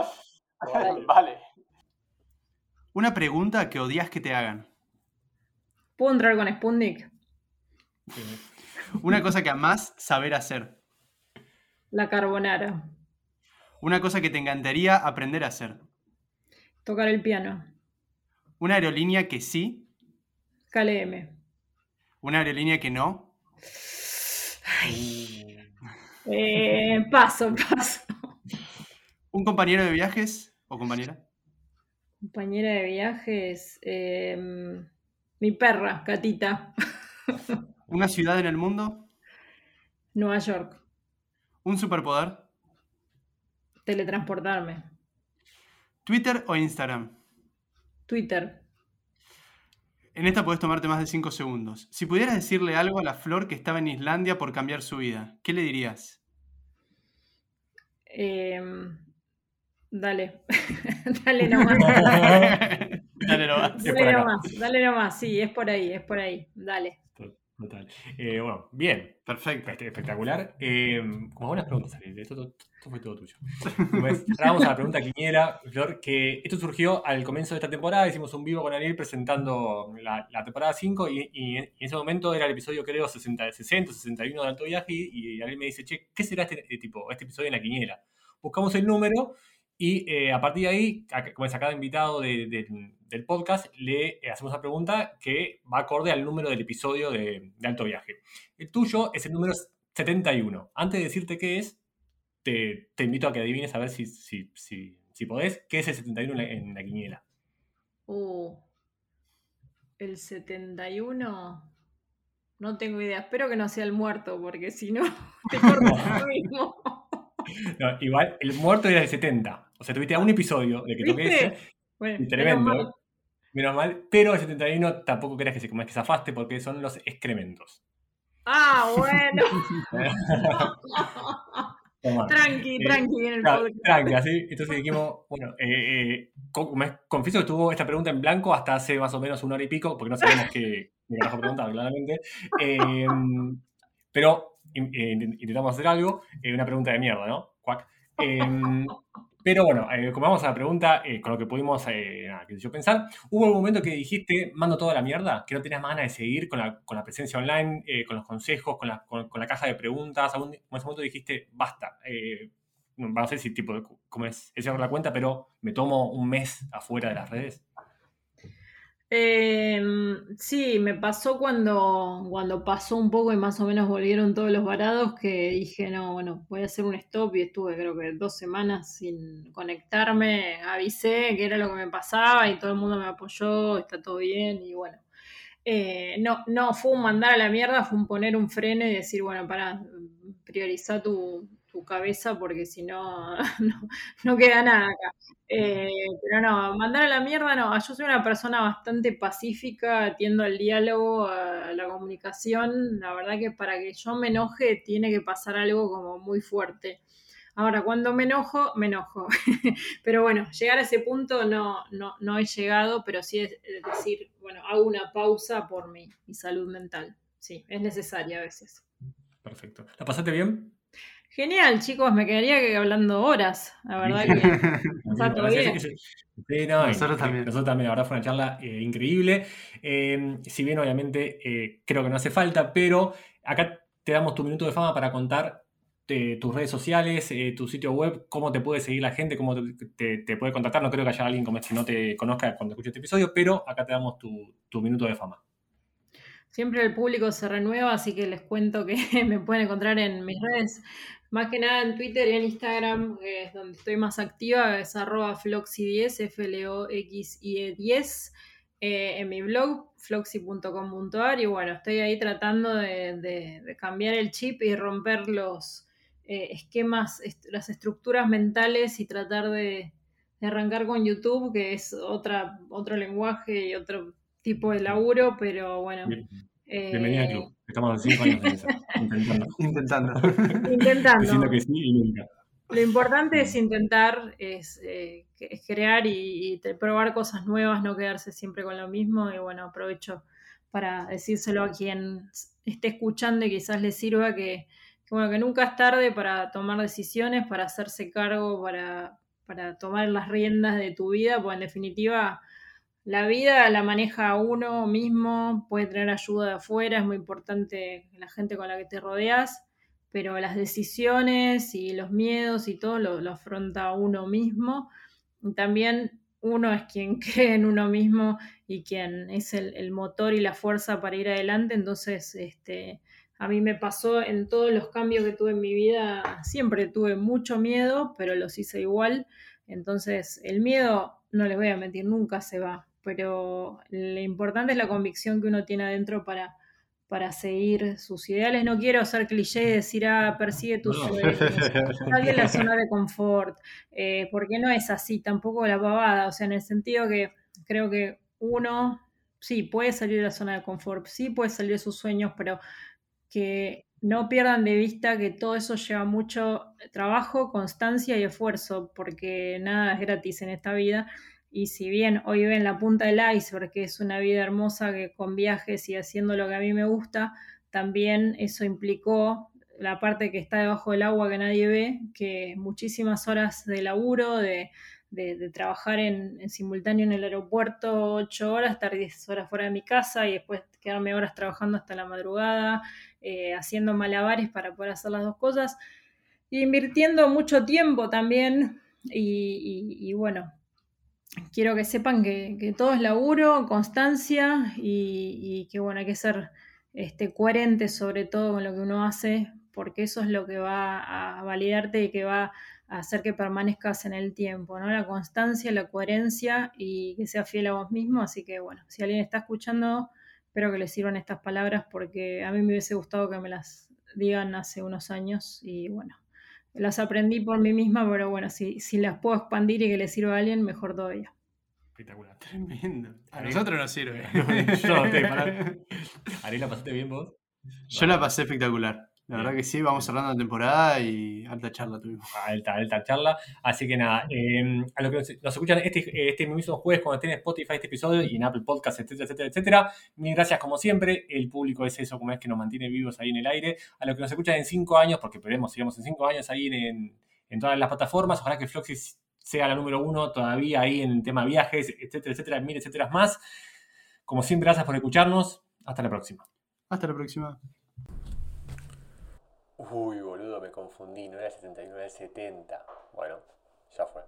Vale. vale. Una pregunta que odias que te hagan. ¿Puedo entrar con Sputnik? Una cosa que amás saber hacer. La carbonara. Una cosa que te encantaría aprender a hacer. Tocar el piano. Una aerolínea que sí. KLM. Una aerolínea que no. Ay. Eh, paso, paso. Un compañero de viajes o compañera. Compañera de viajes. Eh, mi perra, gatita. ¿Una ciudad en el mundo? Nueva York. ¿Un superpoder? Teletransportarme. ¿Twitter o Instagram? Twitter. En esta podés tomarte más de 5 segundos. Si pudieras decirle algo a la flor que estaba en Islandia por cambiar su vida, ¿qué le dirías? Eh, dale. dale nomás. Dale nomás. Dale nomás, dale nomás, sí, es por ahí, es por ahí. Dale. Total. Eh, bueno, bien. Perfecto. Este, espectacular. Eh, como buenas preguntas, Esto, fue todo tuyo. Pues, ahora vamos a la pregunta quiniera, Flor, que esto surgió al comienzo de esta temporada. Hicimos un vivo con Ariel presentando la, temporada 5 y, en ese momento era el episodio, creo, 60, 60 61 de Alto Viaje y, Ariel me dice, che, ¿qué será este, eh, tipo, este episodio en la quiniela? Buscamos el número y eh, a partir de ahí, como es a cada invitado del podcast, le eh, hacemos una pregunta que va acorde al número del episodio de, Alto Viaje. El tuyo es el número 71. Antes de decirte qué es, te, invito a que adivines a ver si, si, si, podés, qué es el 71 en la, quiniela. Uh, el 71. No tengo idea. Espero que no sea el muerto, porque si no, te corto lo mismo. No, igual, el muerto era el 70. O sea, tuviste un episodio de que toqué ese. Bueno, tremendo. Menos mal. Pero el 71 tampoco creas que se que zafaste porque son los excrementos. Ah, bueno. tranqui, tranqui en el podcast. Tranqui, así. Entonces dijimos, bueno, eh, eh, confieso que tuvo esta pregunta en blanco hasta hace más o menos una hora y pico, porque no sabemos qué me vas a preguntar, claramente. Eh, pero intentamos hacer algo, una pregunta de mierda, ¿no? Cuac. Pero bueno, eh, como vamos a la pregunta, eh, con lo que pudimos eh, yo pensar, hubo un momento que dijiste, mando toda la mierda, que no tenías más ganas de seguir con la, con la presencia online, con los consejos, con la, con, la, caja de preguntas. en ese momento dijiste, basta. no sé si tipo, como es, es la cuenta, pero me tomo un mes afuera de las redes. Em, sí, me pasó cuando, cuando pasó un poco y más o menos volvieron todos los varados que dije, no, bueno, voy a hacer un stop y estuve creo que dos semanas sin conectarme, avisé que era lo que me pasaba y todo el mundo me apoyó, está todo bien y bueno. Eh, no, no fue un mandar a la mierda, fue un poner un freno y decir, bueno, para, priorizar tu, tu cabeza porque si no, no, queda nada acá. Eh, pero no, mandar a la mierda no. Yo soy una persona bastante pacífica, tiendo al diálogo, a la comunicación. La verdad que para que yo me enoje tiene que pasar algo como muy fuerte. Ahora, cuando me enojo, me enojo. pero bueno, llegar a ese punto no, no, no he llegado, pero sí es decir, bueno, hago una pausa por mi, mi salud mental. Sí, es necesaria a veces. Perfecto. ¿La pasaste bien? Genial, chicos, me quedaría hablando horas, la verdad que nosotros también. Nosotros también, la verdad fue una charla eh, increíble. Eh, si bien obviamente eh, creo que no hace falta, pero acá te damos tu minuto de fama para contar tus redes sociales, tu sitio web, cómo te puede seguir la gente, cómo te, puede contactar. No creo que haya alguien como que no te conozca cuando escuche este episodio, pero acá te damos tu minuto de fama. Siempre el público se renueva, así que les cuento que me pueden encontrar en mis redes, más que nada en Twitter y en Instagram, que es donde estoy más activa, es arroba floxy10, f l o x i e 10, eh, en mi blog, floxy.com.ar, y bueno, estoy ahí tratando de, cambiar el chip y romper los eh, esquemas, las estructuras mentales y tratar de, arrancar con YouTube, que es otra, otro lenguaje y otro tipo de laburo, pero bueno. Bienvenida al club. Estamos cinco años eso, intentando. intentando. intentando. Diciendo que sí y nunca. Lo importante es intentar, es, eh, crear y, probar cosas nuevas, no quedarse siempre con lo mismo. Y bueno, aprovecho para decírselo a quien esté escuchando y quizás le sirva que, bueno, que nunca es tarde para tomar decisiones, para hacerse cargo, para, para tomar las riendas de tu vida, pues en definitiva la vida la maneja uno mismo, puede tener ayuda de afuera, es muy importante la gente con la que te rodeas, pero las decisiones y los miedos y todo lo, afronta uno mismo. Y también uno es quien cree en uno mismo y quien es el, motor y la fuerza para ir adelante. Entonces, este, a mí me pasó en todos los cambios que tuve en mi vida, siempre tuve mucho miedo, pero los hice igual. Entonces, el miedo, no les voy a mentir, nunca se va pero lo importante es la convicción que uno tiene adentro para, para seguir sus ideales. No quiero ser cliché y decir, ah, persigue tus sueños, sal de la zona de confort, eh, porque no es así, tampoco la pavada, o sea, en el sentido que creo que uno, sí, puede salir de la zona de confort, sí puede salir de sus sueños, pero que no pierdan de vista que todo eso lleva mucho trabajo, constancia y esfuerzo, porque nada es gratis en esta vida Y si bien hoy ven la punta del iceberg, que es una vida hermosa que con viajes y haciendo lo que a mí me gusta, también eso implicó la parte que está debajo del agua que nadie ve, que muchísimas horas de laburo, de, trabajar en, simultáneo en el aeropuerto ocho horas, estar 10 horas fuera de mi casa y después quedarme horas trabajando hasta la madrugada, eh, haciendo malabares para poder hacer las dos cosas, invirtiendo mucho tiempo también y, bueno, quiero que sepan que, todo es laburo, constancia y, que bueno, hay que ser este, coherente sobre todo con lo que uno hace porque eso es lo que va a validarte y que va a hacer que permanezcas en el tiempo, ¿no? La constancia, la coherencia y que sea fiel a vos mismo. Así que bueno, si alguien está escuchando, espero que le sirvan estas palabras porque a mí me hubiese gustado que me las digan hace unos años y bueno, las aprendí por mí misma, pero bueno, si, si las puedo expandir y que le sirva a alguien, mejor todavía. Espectacular. Tremendo. A nosotros nos sirve. Yo no te, Ari, ¿la pasaste bien vos? Yo la pasé espectacular. La verdad que sí, vamos cerrando la temporada y alta charla tuvimos. Alta, alta charla. Así que nada, em, a los que nos, escuchan este, este mismo jueves cuando estén en Spotify este episodio y en Apple Podcasts, etcétera, etcétera, etcétera. Mil gracias como siempre. El público es eso, como es que nos mantiene vivos ahí en el aire. A los que nos escuchan en cinco años, porque esperemos, sigamos en cinco años ahí en, en todas las plataformas. Ojalá que Floxis sea la número uno todavía ahí en el tema viajes, etcétera, etcétera, mil etcétera más. Como siempre, gracias por escucharnos. Hasta la próxima. Hasta la próxima. Uy, boludo, me confundí, no era 79, era 70. Bueno, ya fue.